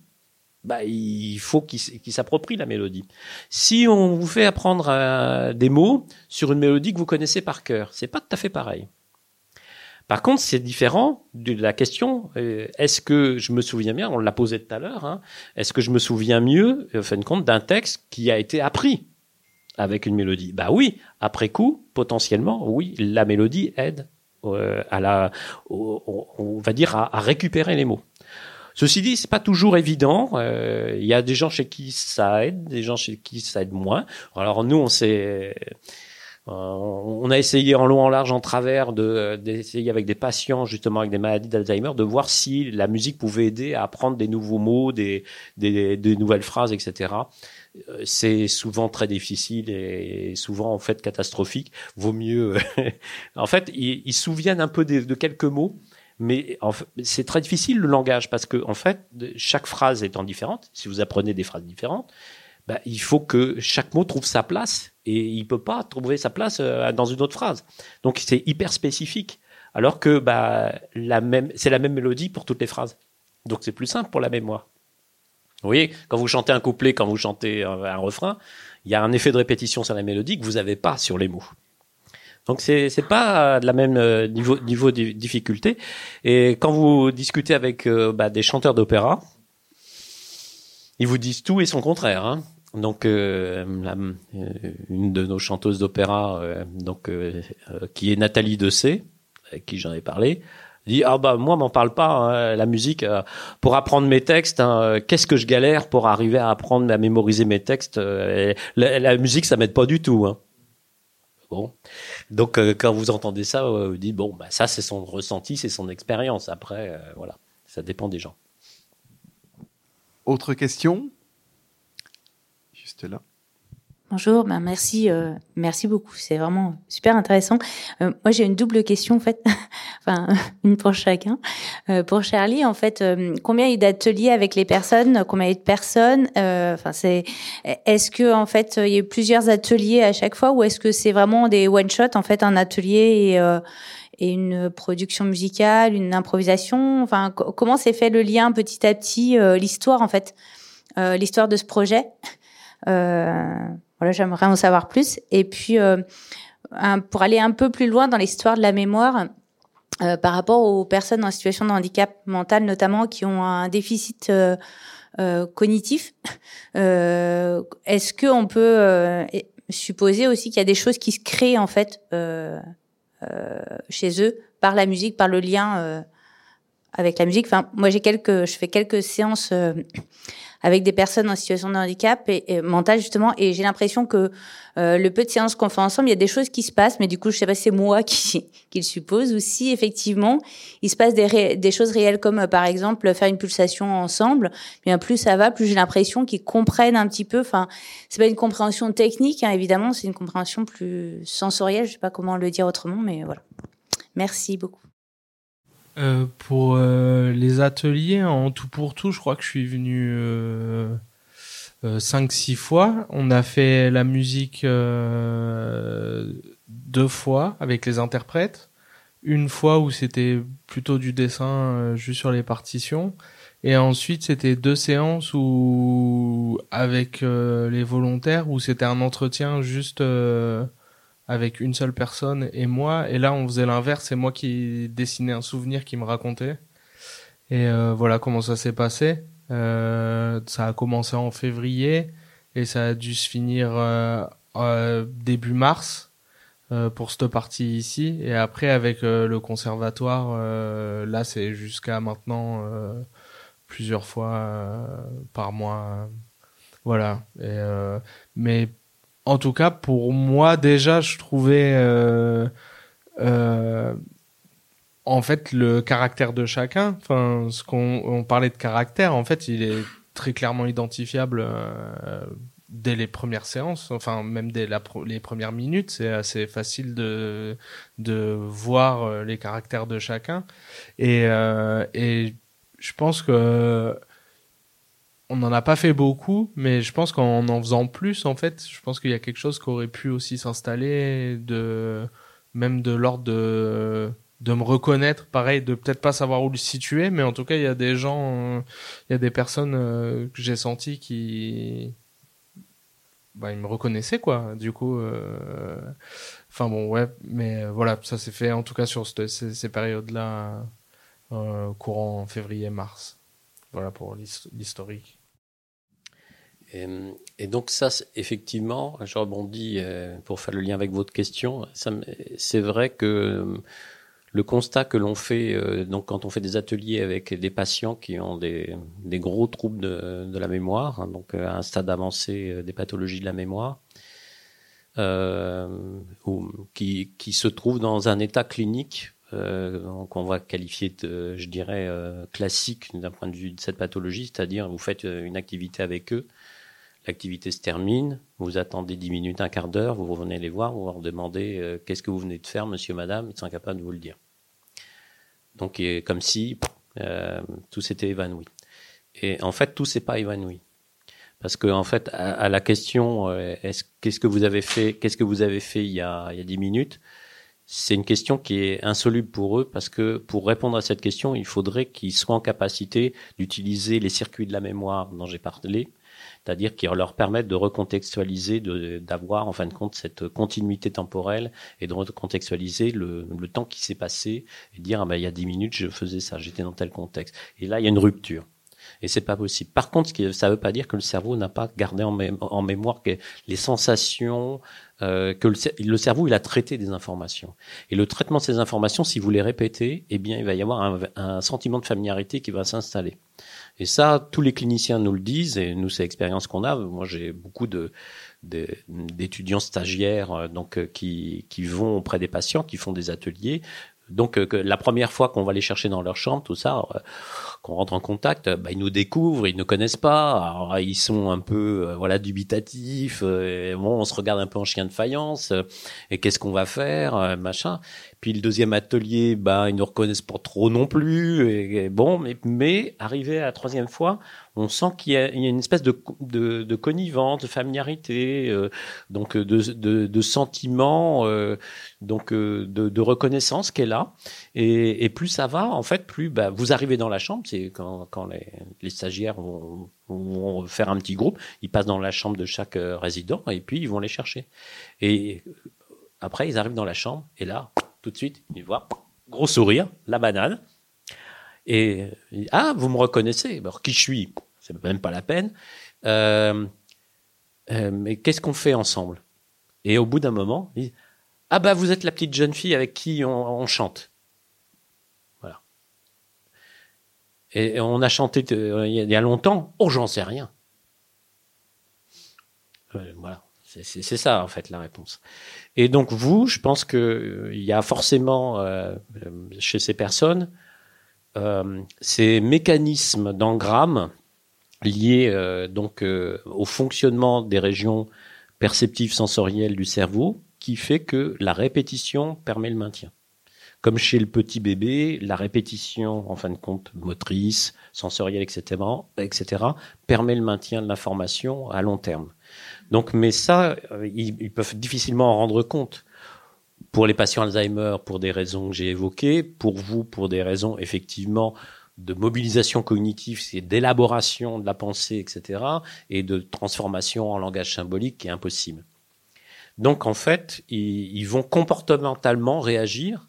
bah il faut qu'ils s'approprient la mélodie. Si on vous fait apprendre euh, des mots sur une mélodie que vous connaissez par cœur, c'est pas tout à fait pareil. Par contre, c'est différent de la question euh, est-ce que je me souviens bien On l'a posé tout à l'heure. Hein, est-ce que je me souviens mieux, en fin de compte, d'un texte qui a été appris avec une mélodie? Bah oui, après coup, potentiellement, oui, la mélodie aide euh, à la, on va dire, à, récupérer les mots. Ceci dit, c'est pas toujours évident. Euh, il y a des gens chez qui ça aide, des gens chez qui ça aide moins. Alors nous, on s'est euh, on a essayé en long, en large, en travers de d'essayer avec des patients justement avec des maladies d'Alzheimer de voir si la musique pouvait aider à apprendre des nouveaux mots, des, des, des nouvelles phrases, etc. Euh, c'est souvent très difficile et souvent en fait catastrophique. Vaut mieux. en fait, ils, se souviennent un peu de, quelques mots, mais c'est très difficile le langage parce que en fait, chaque phrase étant différente, si vous apprenez des phrases différentes, bah, il faut que chaque mot trouve sa place et il peut pas trouver sa place euh, dans une autre phrase. Donc c'est hyper spécifique. Alors que bah, la même, c'est la même mélodie pour toutes les phrases. Donc c'est plus simple pour la mémoire. Vous voyez, quand vous chantez un couplet, quand vous chantez un, refrain, il y a un effet de répétition sur la mélodie que vous n'avez pas sur les mots. Donc c'est c'est pas de la même euh, niveau niveau de difficulté. Et quand vous discutez avec euh, bah, des chanteurs d'opéra, ils vous disent tout et son contraire. Hein. Donc euh, une de nos chanteuses d'opéra, donc qui est Nathalie Dessay, avec qui j'en ai parlé, dit ah bah moi m'en parle pas hein, la musique euh, pour apprendre mes textes hein, qu'est-ce que je galère pour arriver à apprendre à mémoriser mes textes euh, la, musique ça m'aide pas du tout hein. bon. Donc euh, quand vous entendez ça vous dites bon bah ça c'est son ressenti c'est son expérience. Après voilà ça dépend des gens autre question? Bonjour, ben merci, euh, merci beaucoup. C'est vraiment super intéressant. Euh, moi, j'ai une double question en fait, enfin une pour chacun. Euh, pour Charlie, en fait, combien il y a d'ateliers avec les personnes Combien il y a de personnes Enfin, c'est est-ce que en fait il y a eu plusieurs ateliers à chaque fois ou est-ce que c'est vraiment des one shot en fait, un atelier et et une production musicale, une improvisation? Enfin, comment s'est fait le lien petit à petit, l'histoire en fait, l'histoire de ce projet? Voilà, j'aimerais en savoir plus. Et puis, euh, pour aller un peu plus loin dans l'histoire de la mémoire, euh, par rapport aux personnes en situation de handicap mental, notamment qui ont un déficit euh, cognitif, est-ce qu'on peut supposer aussi qu'il y a des choses qui se créent en fait chez eux par la musique, par le lien avec la musique? Enfin, moi, j'ai quelques, je fais quelques séances avec des personnes en situation de handicap et, et mental justement, et j'ai l'impression que euh, le peu de séances qu'on fait ensemble, il y a des choses qui se passent, mais du coup, je sais pas si c'est moi qui, qui le suppose ou si effectivement il se passe des, des choses réelles comme euh, par exemple faire une pulsation ensemble. Bien plus ça va, plus j'ai l'impression qu'ils comprennent un petit peu. Enfin, c'est pas une compréhension technique, hein, évidemment, c'est une compréhension plus sensorielle. Je sais pas comment le dire autrement, mais voilà. Merci beaucoup. Euh, pour euh, les ateliers, en tout pour tout, je crois que je suis venu euh, 5-6 euh, fois. On a fait la musique deux fois avec les interprètes. Une fois où c'était plutôt du dessin juste sur les partitions. Et ensuite, c'était deux séances où, avec les volontaires, où c'était un entretien juste avec une seule personne et moi. Et là, on faisait l'inverse. C'est moi qui dessinais un souvenir qui me racontait. Et euh, voilà comment ça s'est passé. Euh, ça a commencé en février et ça a dû se finir euh, début mars pour cette partie ici. Et après, avec le conservatoire, là, c'est jusqu'à maintenant plusieurs fois par mois. Voilà. Et, mais en tout cas, pour moi, déjà, je trouvais en fait le caractère de chacun. Enfin, ce qu'on on parlait de caractère, en fait, il est très clairement identifiable euh, dès les premières séances, enfin même dès la les premières minutes, c'est assez facile de de voir euh, les caractères de chacun et euh, et je pense que on n'en a pas fait beaucoup, mais je pense qu'en en faisant plus, en fait, je pense qu'il y a quelque chose qui aurait pu aussi s'installer de même de l'ordre de de me reconnaître, pareil, de peut-être pas savoir où le situer, mais en tout cas, il y a des gens, il y a des personnes euh, que j'ai senti qui, bah, ils me reconnaissaient quoi. Du coup, euh, enfin bon, ouais, mais euh, voilà, ça s'est fait en tout cas sur ces, périodes-là, courant février-mars. Voilà pour l'historique. Et, donc ça, effectivement, je rebondis pour faire le lien avec votre question. C'est vrai que le constat que l'on fait euh, donc quand on fait des ateliers avec des patients qui ont des, gros troubles de, la mémoire, hein, donc euh, à un stade avancé euh, des pathologies de la mémoire, ou, qui, se trouvent dans un état clinique qu'on va qualifier de, je dirais, classique d'un point de vue de cette pathologie, c'est-à-dire vous faites une activité avec eux, l'activité se termine, vous attendez 10 minutes, un quart d'heure, vous revenez les voir, vous leur demandez qu'est-ce que vous venez de faire, monsieur, madame, ils sont incapables de vous le dire. Donc, comme si euh, tout s'était évanoui. Et en fait, tout s'est pas évanoui. Parce que en fait, à, la question, euh, est-ce qu'est-ce que vous avez fait, qu'est-ce que vous avez fait il y a il y a dix minutes, c'est une question qui est insoluble pour eux parce que pour répondre à cette question, il faudrait qu'ils soient en capacité d'utiliser les circuits de la mémoire dont j'ai parlé, c'est-à-dire qui leur permettent de recontextualiser, d'avoir en fin de compte cette continuité temporelle et de recontextualiser le, le temps qui s'est passé et dire ah ben, il y a dix minutes je faisais ça, j'étais dans tel contexte. Et là il y a une rupture. Et c'est pas possible. Par contre, ça veut pas dire que le cerveau n'a pas gardé en, mémoire les sensations, euh, que le, le, cerveau il a traité des informations. Et le traitement de ces informations, si vous les répétez, eh bien, il va y avoir un, un sentiment de familiarité qui va s'installer. Et ça, tous les cliniciens nous le disent, et nous, c'est l'expérience qu'on a. Moi, j'ai beaucoup de d'étudiants stagiaires euh, donc euh, qui, qui vont auprès des patients, qui font des ateliers. Donc euh, la première fois qu'on va les chercher dans leur chambre, tout ça, qu'on rentre en contact, bah, ils nous découvrent, ils ne connaissent pas, alors, ils sont un peu voilà dubitatifs. bon, on se regarde un peu en chien de faïence. et qu'est-ce qu'on va faire, machin. Puis le deuxième atelier, bah, ils ne reconnaissent pas trop non plus. Et, bon, mais, mais arrivé à la troisième fois, on sent qu'il y, a une espèce de, de, de connivence, de familiarité, euh, donc de, de, de sentiment, euh, donc euh, de, de, reconnaissance qui est là. Et, et, plus ça va, en fait, plus bah, vous arrivez dans la chambre. C'est quand, quand les, les stagiaires vont, vont, faire un petit groupe, ils passent dans la chambre de chaque résident et puis ils vont les chercher. Et après, ils arrivent dans la chambre et là, tout de suite, il voit, gros sourire, la banane. Et ah, vous me reconnaissez Alors qui je suis? C'est même pas la peine. Euh, euh, mais qu'est-ce qu'on fait ensemble? Et au bout d'un moment, il dit ah bah vous êtes la petite jeune fille avec qui on, chante. Voilà. Et on a chanté euh, il y a longtemps. Oh, j'en sais rien. voilà. C'est ça en fait la réponse. Et donc vous, je pense que euh, il y a forcément euh, chez ces personnes euh, ces mécanismes d'engramme liés euh, donc euh, au fonctionnement des régions perceptives sensorielles du cerveau qui fait que la répétition permet le maintien. Comme chez le petit bébé, la répétition, en fin de compte, motrice, sensorielle, etc., etc., permet le maintien de l'information à long terme. Donc, mais ça, euh, ils, peuvent difficilement en rendre compte. Pour les patients Alzheimer, pour des raisons que j'ai évoquées, pour vous, pour des raisons effectivement de mobilisation cognitive, c'est d'élaboration de la pensée, etc., et de transformation en langage symbolique qui est impossible. Donc en fait, ils, vont comportementalement réagir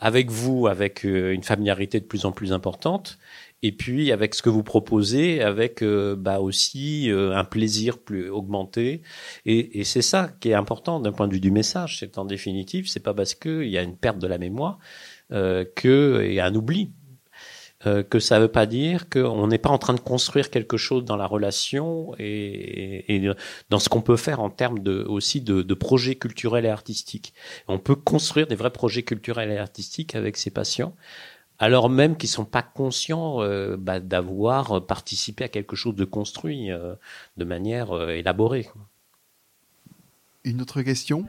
avec vous, avec euh, une familiarité de plus en plus importante, et puis avec ce que vous proposez, avec euh, bah aussi euh, un plaisir plus augmenté. Et, et c'est ça qui est important d'un point de vue du message. C'est en définitive, c'est pas parce qu'il y a une perte de la mémoire euh, que et un oubli. euh, que ça veut pas dire qu'on n'est pas en train de construire quelque chose dans la relation et, et dans ce qu'on peut faire en termes de, aussi de, de, projets culturels et artistiques. On peut construire des vrais projets culturels et artistiques avec ces patients, alors même qu'ils sont pas conscients euh, bah, d'avoir participé à quelque chose de construit euh, de manière euh, élaborée. Une autre question?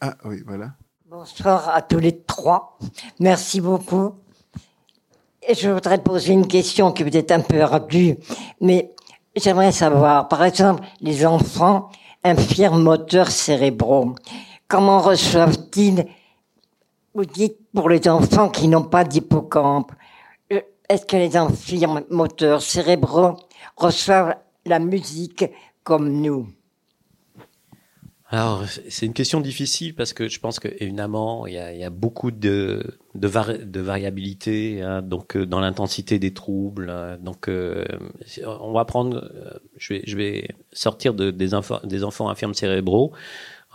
Ah oui, voilà. Bonsoir à tous les trois. Merci beaucoup. Et je voudrais poser une question qui peut être un peu ardue, mais j'aimerais savoir, par exemple, les enfants infirmes moteurs cérébraux, comment reçoivent-ils, vous dites pour les enfants qui n'ont pas d'hippocampe, euh, est-ce que les infirmes moteurs cérébraux reçoivent la musique comme nous? Alors, c'est une question difficile parce que je pense que évidemment il y a, beaucoup de de, variabilité hein, donc euh, dans l'intensité des troubles. Hein. donc, euh, on va prendre, je vais je vais sortir de, des, enfants des enfants infirmes cérébraux.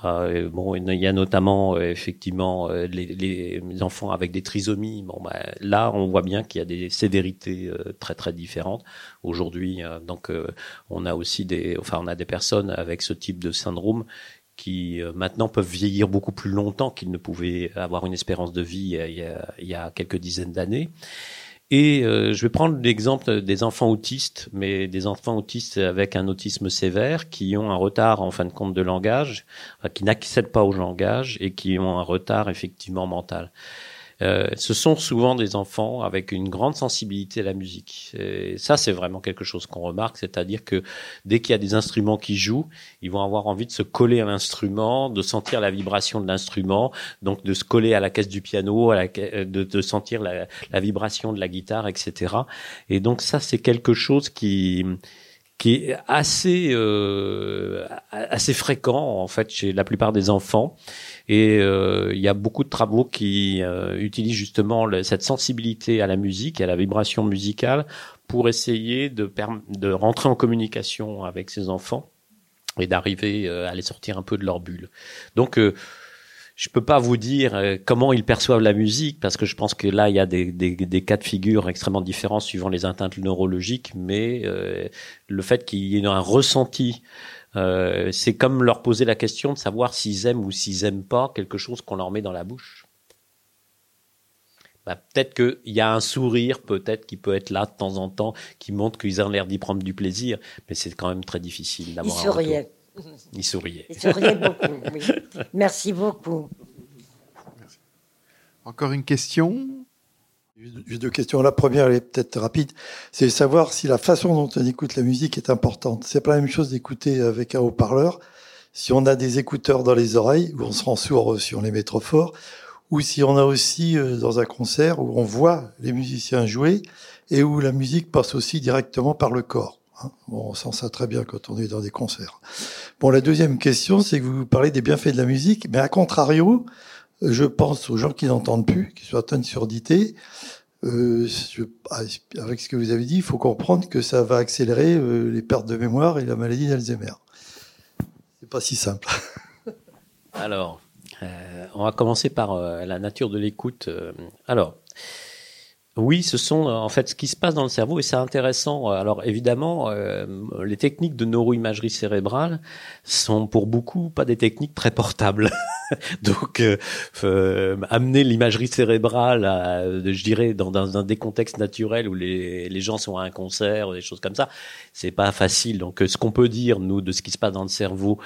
Euh, bon, il y a notamment effectivement les, les, enfants avec des trisomies. Bon, bah, là, on voit bien qu'il y a des sévérités très très différentes aujourd'hui. donc, on a aussi des, enfin, on a des personnes avec ce type de syndrome qui euh, maintenant peuvent vieillir beaucoup plus longtemps qu'ils ne pouvaient avoir une espérance de vie il y a quelques dizaines d'années. Et euh, je vais prendre l'exemple des enfants autistes, mais des enfants autistes avec un autisme sévère qui ont un retard en fin de compte de langage, qui n'accèdent pas au langage et qui ont un retard effectivement mental. Euh, ce sont souvent des enfants avec une grande sensibilité à la musique. Et ça, c'est vraiment quelque chose qu'on remarque, c'est-à-dire que dès qu'il y a des instruments qui jouent, ils vont avoir envie de se coller à l'instrument, de sentir la vibration de l'instrument, donc de se coller à la caisse du piano, la, de, sentir la vibration de la guitare, etc. Et donc ça, c'est quelque chose qui qui est assez euh, assez fréquent en fait chez la plupart des enfants. Et euh, il y a beaucoup de travaux qui euh, utilisent justement cette sensibilité à la musique à la vibration musicale pour essayer de de rentrer en communication avec ces enfants et d'arriver euh, à les sortir un peu de leur bulle. Donc je peux pas vous dire euh, comment ils perçoivent la musique parce que je pense que là il y a des, des, des cas de figure extrêmement différents suivant les atteintes neurologiques, mais euh, le fait qu'il y ait un ressenti, euh, c'est comme leur poser la question de savoir s'ils aiment ou s'ils aiment pas quelque chose qu'on leur met dans la bouche. Bah, peut-être qu'il y a un sourire, peut-être qui peut être là de temps en temps, qui montre qu'ils ont l'air d'y prendre du plaisir, mais c'est quand même très difficile d'avoir. un retour. Il souriait. Il souriait beaucoup, oui. Merci beaucoup. Encore une question Juste deux questions. La première, elle est peut-être rapide. C'est de savoir si la façon dont on écoute la musique est importante. C'est pas la même chose d'écouter avec un haut-parleur. Si on a des écouteurs dans les oreilles, où on se rend sourd si on les met trop fort, ou si on a aussi euh, dans un concert où on voit les musiciens jouer et où la musique passe aussi directement par le corps. Hein. On sent ça très bien quand on est dans des concerts. Bon, la deuxième question, c'est que vous parlez des bienfaits de la musique, mais à contrario, je pense aux gens qui n'entendent plus, qui sont atteints de surdité. Euh, avec ce que vous avez dit, il faut comprendre que ça va accélérer euh, les pertes de mémoire et la maladie d'Alzheimer. C'est pas si simple. Alors, euh, on va commencer par la nature de l'écoute. Alors, oui, ce sont en fait ce qui se passe dans le cerveau et c'est intéressant. Alors évidemment, euh, les techniques de neuroimagerie cérébrale sont pour beaucoup pas des techniques très portables. Donc euh, euh, amener l'imagerie cérébrale, à, je dirais, dans, dans, dans, des contextes naturels où les, les gens sont à un concert, ou des choses comme ça, c'est pas facile. Donc ce qu'on peut dire nous de ce qui se passe dans le cerveau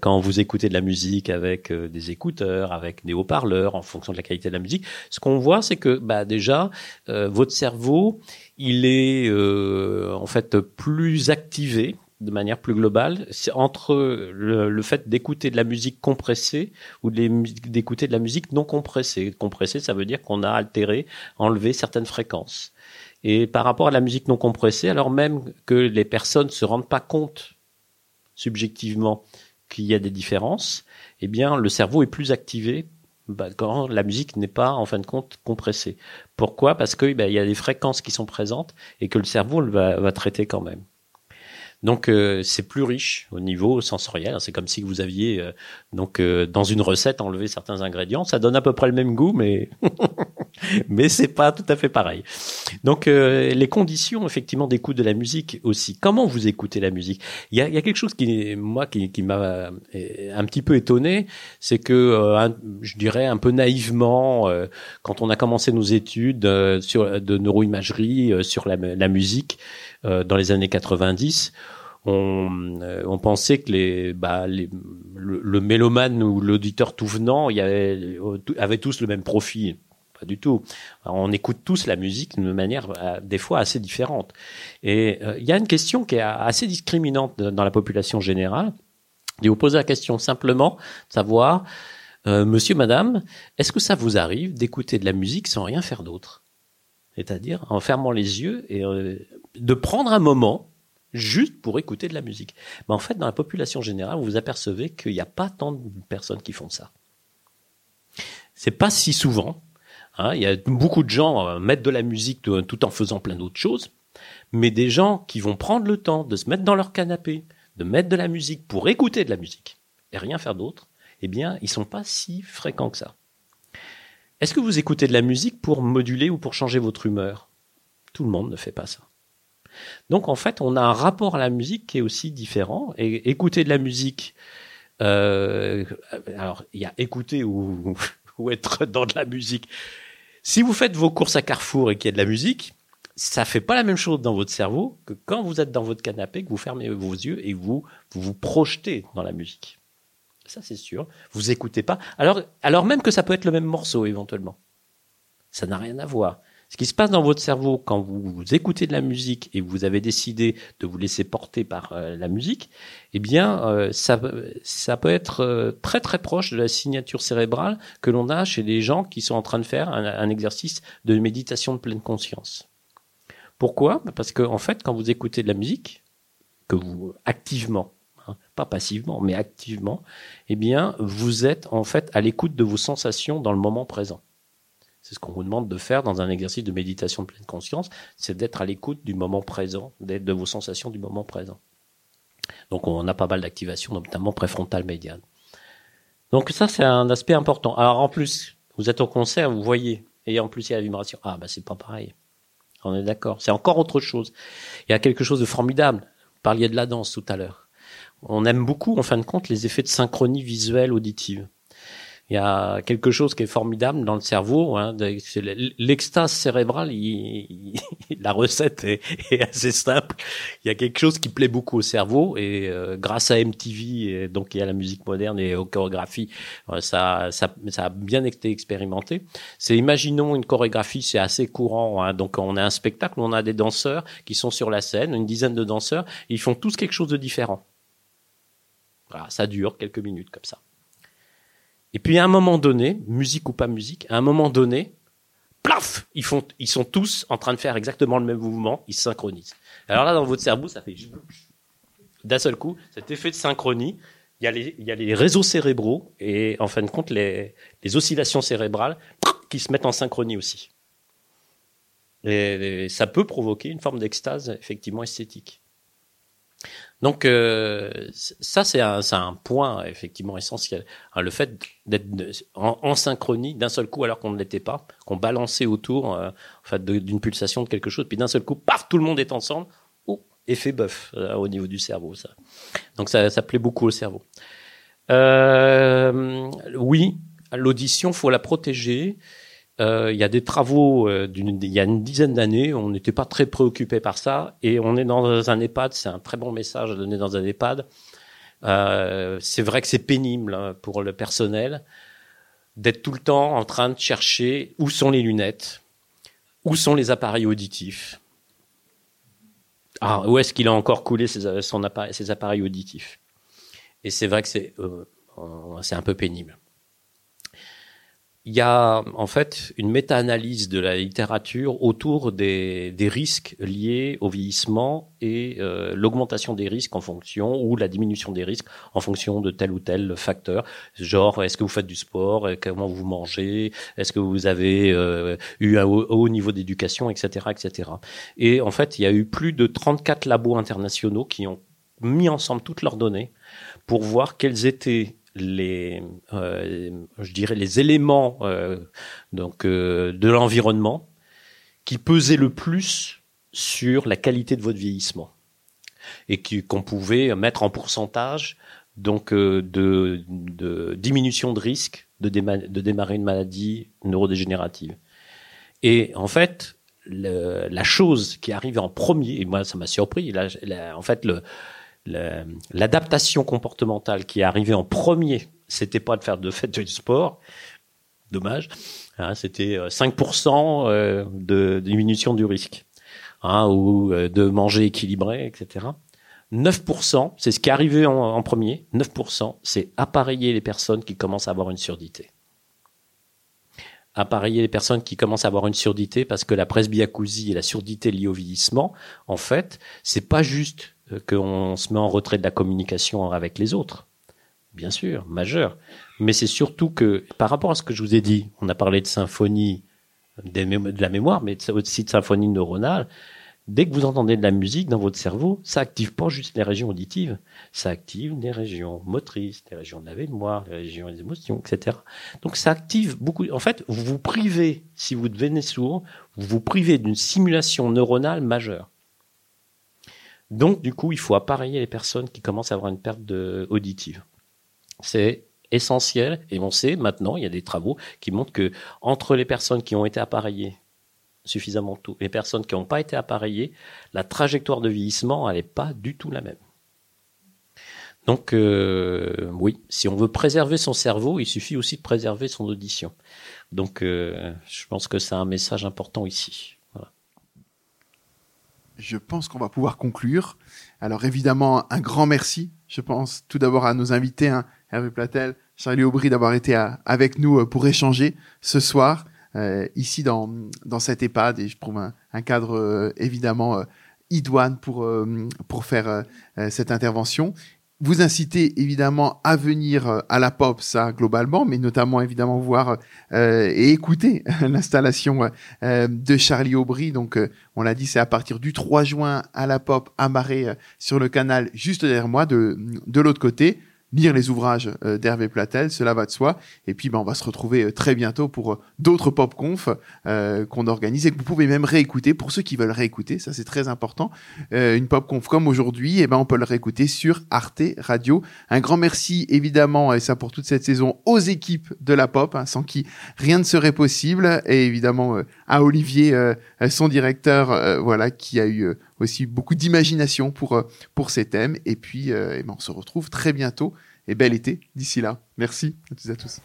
quand vous écoutez de la musique avec des écouteurs, avec des haut-parleurs, en fonction de la qualité de la musique, ce qu'on voit, c'est que bah déjà euh, votre cerveau, il est euh, en fait plus activé de manière plus globale entre le, le fait d'écouter de la musique compressée ou d'écouter de la musique non compressée. Compressée, ça veut dire qu'on a altéré, enlevé certaines fréquences. Et par rapport à la musique non compressée, alors même que les personnes se rendent pas compte subjectivement qu'il y a des différences, eh bien le cerveau est plus activé bah, quand la musique n'est pas en fin de compte compressée. Pourquoi? Parce qu'il bah, y a des fréquences qui sont présentes et que le cerveau va, va traiter quand même. Donc euh, c'est plus riche au niveau sensoriel. C'est comme si vous aviez euh, donc euh, dans une recette enlevé certains ingrédients. Ça donne à peu près le même goût, mais mais c'est pas tout à fait pareil. Donc euh, les conditions effectivement d'écoute de la musique aussi. Comment vous écoutez la musique? Il y, a, il y a, quelque chose qui moi qui, qui m'a euh, un petit peu étonné, c'est que euh, je dirais un peu naïvement quand on a commencé nos études sur de neuroimagerie sur la, la musique dans les années 90 on, on, pensait que les, bah, les, le, le, mélomane ou l'auditeur tout venant y avait, avait tous le même profil. Pas du tout. On écoute tous la musique d'une manière euh, des fois assez différente. Et euh, il y a une question qui est assez discriminante dans la population générale. Et vous posez la question simplement de savoir, euh, monsieur, madame, est-ce que ça vous arrive d'écouter de la musique sans rien faire d'autre? C'est-à-dire en fermant les yeux et de prendre un moment juste pour écouter de la musique. Mais en fait, dans la population générale, vous vous apercevez qu'il n'y a pas tant de personnes qui font ça. C'est pas si souvent. Hein, il y a beaucoup de gens euh, mettre de la musique tout, en faisant plein d'autres choses, mais des gens qui vont prendre le temps de se mettre dans leur canapé, de mettre de la musique pour écouter de la musique et rien faire d'autre, eh bien, ils sont pas si fréquents que ça. Est-ce que vous écoutez de la musique pour moduler ou pour changer votre humeur? Tout le monde ne fait pas ça. Donc en fait, on a un rapport à la musique qui est aussi différent. Et écouter de la musique, euh, alors il y a écouter ou, ou être dans de la musique. Si vous faites vos courses à Carrefour et qu'il y a de la musique, ça fait pas la même chose dans votre cerveau que quand vous êtes dans votre canapé, que vous fermez vos yeux et vous vous, vous projetez dans la musique. Ça, c'est sûr. Vous écoutez pas. Alors, alors même que ça peut être le même morceau éventuellement. Ça n'a rien à voir. Ce qui se passe dans votre cerveau quand vous, écoutez de la musique et vous avez décidé de vous laisser porter par euh, la musique, eh bien, euh, ça, peut être euh, très très proche de la signature cérébrale que l'on a chez les gens qui sont en train de faire un, exercice de méditation de pleine conscience. Pourquoi? Parce que en fait, quand vous écoutez de la musique, que vous activement, hein, pas passivement, mais activement, eh bien, vous êtes en fait à l'écoute de vos sensations dans le moment présent. C'est ce qu'on vous demande de faire dans un exercice de méditation de pleine conscience, c'est d'être à l'écoute du moment présent, d'être de vos sensations du moment présent. Donc on a pas mal d'activations, notamment préfrontale médiane. Donc ça c'est un aspect important. Alors en plus, vous êtes au concert, vous voyez, et en plus il y a la vibration. Ah bah c'est pas pareil. On est d'accord. C'est encore autre chose. Il y a quelque chose de formidable. Vous parliez de la danse tout à l'heure. On aime beaucoup, en fin de compte, les effets de synchronie visuelle auditive il y a quelque chose qui est formidable dans le cerveau. Hein, L'extase cérébrale, la recette est, assez simple. Il y a quelque chose qui plaît beaucoup au cerveau et euh, grâce à MTV, et donc il y a la musique moderne et aux chorégraphies, euh, ça, a bien été expérimenté. C'est imaginons une chorégraphie, c'est assez courant. Hein, donc on a un spectacle on a des danseurs qui sont sur la scène, une dizaine de danseurs, ils font tous quelque chose de différent. Voilà, ça dure quelques minutes comme ça. Et puis à un moment donné, musique ou pas musique, à un moment donné, plaf, ils font, ils sont tous en train de faire exactement le même mouvement, ils se synchronisent. Alors là, dans votre cerveau, ça fait d'un seul coup, cet effet de synchronie. Il y a les, réseaux cérébraux et en fin de compte les oscillations cérébrales qui se mettent en synchronie aussi. et ça peut provoquer une forme d'extase effectivement esthétique. Donc euh, ça c'est un, un, point effectivement essentiel. Hein, le fait d'être en, synchronie d'un seul coup alors qu'on ne l'était pas, qu'on balançait autour euh, en fait, d'une pulsation de quelque chose, puis d'un seul coup, paf, tout le monde est ensemble. Oh, effet bœuf euh, au niveau du cerveau. Ça. Donc ça, ça plaît beaucoup au cerveau. oui, l'audition, faut la protéger. Euh, il y a des travaux euh, il y a une dizaine d'années, on n'était pas très préoccupé par ça, et on est dans un EHPAD, c'est un très bon message à donner dans un EHPAD. Euh, c'est vrai que c'est pénible hein, pour le personnel d'être tout le temps en train de chercher où sont les lunettes, où sont les appareils auditifs. Ah, où est-ce qu'il a encore coulé ses, appareils auditifs Et c'est vrai que c'est un peu pénible il y a en fait une méta-analyse de la littérature autour des, risques liés au vieillissement et euh, l'augmentation des risques en fonction ou la diminution des risques en fonction de tel ou tel facteur. Genre, est-ce que vous faites du sport, comment vous mangez, est-ce que vous avez euh, eu un haut, niveau d'éducation, etc., etc. Et en fait, il y a eu plus de 34 labos internationaux qui ont mis ensemble toutes leurs données pour voir quels étaient les, euh, je dirais les éléments euh, donc euh, de l'environnement qui pesaient le plus sur la qualité de votre vieillissement et qu'on pouvait mettre en pourcentage donc de, de, diminution de risque de, démarrer une maladie neurodégénérative. Et en fait, la chose qui arrivait en premier, et moi ça m'a surpris, là, en fait le, l'adaptation comportementale qui est arrivée en premier, c'était pas de faire de fait du sport, dommage, hein, c'était 5% euh, euh, de diminution du risque, hein, ou euh, de manger équilibré, etc. 9%, c'est ce qui est arrivé en, premier, 9%, c'est appareiller les personnes qui commencent à avoir une surdité. Appareiller les personnes qui commencent à avoir une surdité parce que la presbyacousie et la surdité liée au vieillissement, en fait, c'est pas juste qu'on se met en retrait de la communication avec les autres. Bien sûr, majeur. Mais c'est surtout que, par rapport à ce que je vous ai dit, on a parlé de symphonie de la mémoire, mais aussi de symphonie neuronale. Dès que vous entendez de la musique dans votre cerveau, ça active pas juste les régions auditives, ça active les régions motrices, les régions de la mémoire, les régions des émotions, etc. Donc ça active beaucoup. En fait, vous vous privez, si vous devenez sourd, vous vous privez d'une simulation neuronale majeure. Donc du coup, il faut appareiller les personnes qui commencent à avoir une perte auditive. C'est essentiel et on sait maintenant, il y a des travaux qui montrent que entre les personnes qui ont été appareillées suffisamment tôt. Les personnes qui n'ont pas été appareillées, la trajectoire de vieillissement, n'est pas du tout la même. Donc euh, oui, si on veut préserver son cerveau, il suffit aussi de préserver son audition. Donc euh, je pense que c'est un message important ici. Je pense qu'on va pouvoir conclure. Alors évidemment, un grand merci. Je pense tout d'abord à nos invités, hein, Hervé Platel, Charlie Aubry, d'avoir été avec nous euh, pour échanger ce soir. Euh, ici dans, dans cette EHPAD et je trouve un, cadre euh, évidemment euh, idoine pour, pour faire cette intervention vous incitez évidemment à venir à la pop, ça globalement, mais notamment évidemment voir et écouter l'installation de Charlie Aubry. Donc, on l'a dit, c'est à partir du 3 juin à la pop à Marais sur le canal juste derrière moi, de, de l'autre côté lire les ouvrages euh, d'Hervé Platel, cela va de soi. Et puis, ben, on va se retrouver euh, très bientôt pour euh, d'autres pop conf qu'on organise et que vous pouvez même réécouter pour ceux qui veulent réécouter. Ça, c'est très important. une pop conf comme aujourd'hui, eh ben, on peut le réécouter sur Arte Radio. Un grand merci, évidemment, et ça pour toute cette saison, aux équipes de la pop, hein, sans qui rien ne serait possible. Et évidemment, à Olivier, son directeur, voilà, qui a eu aussi beaucoup d'imagination pour, euh, pour ces thèmes. Et puis, euh, eh ben, on se retrouve très bientôt. Et bel été d'ici là. Merci à tous et à tous.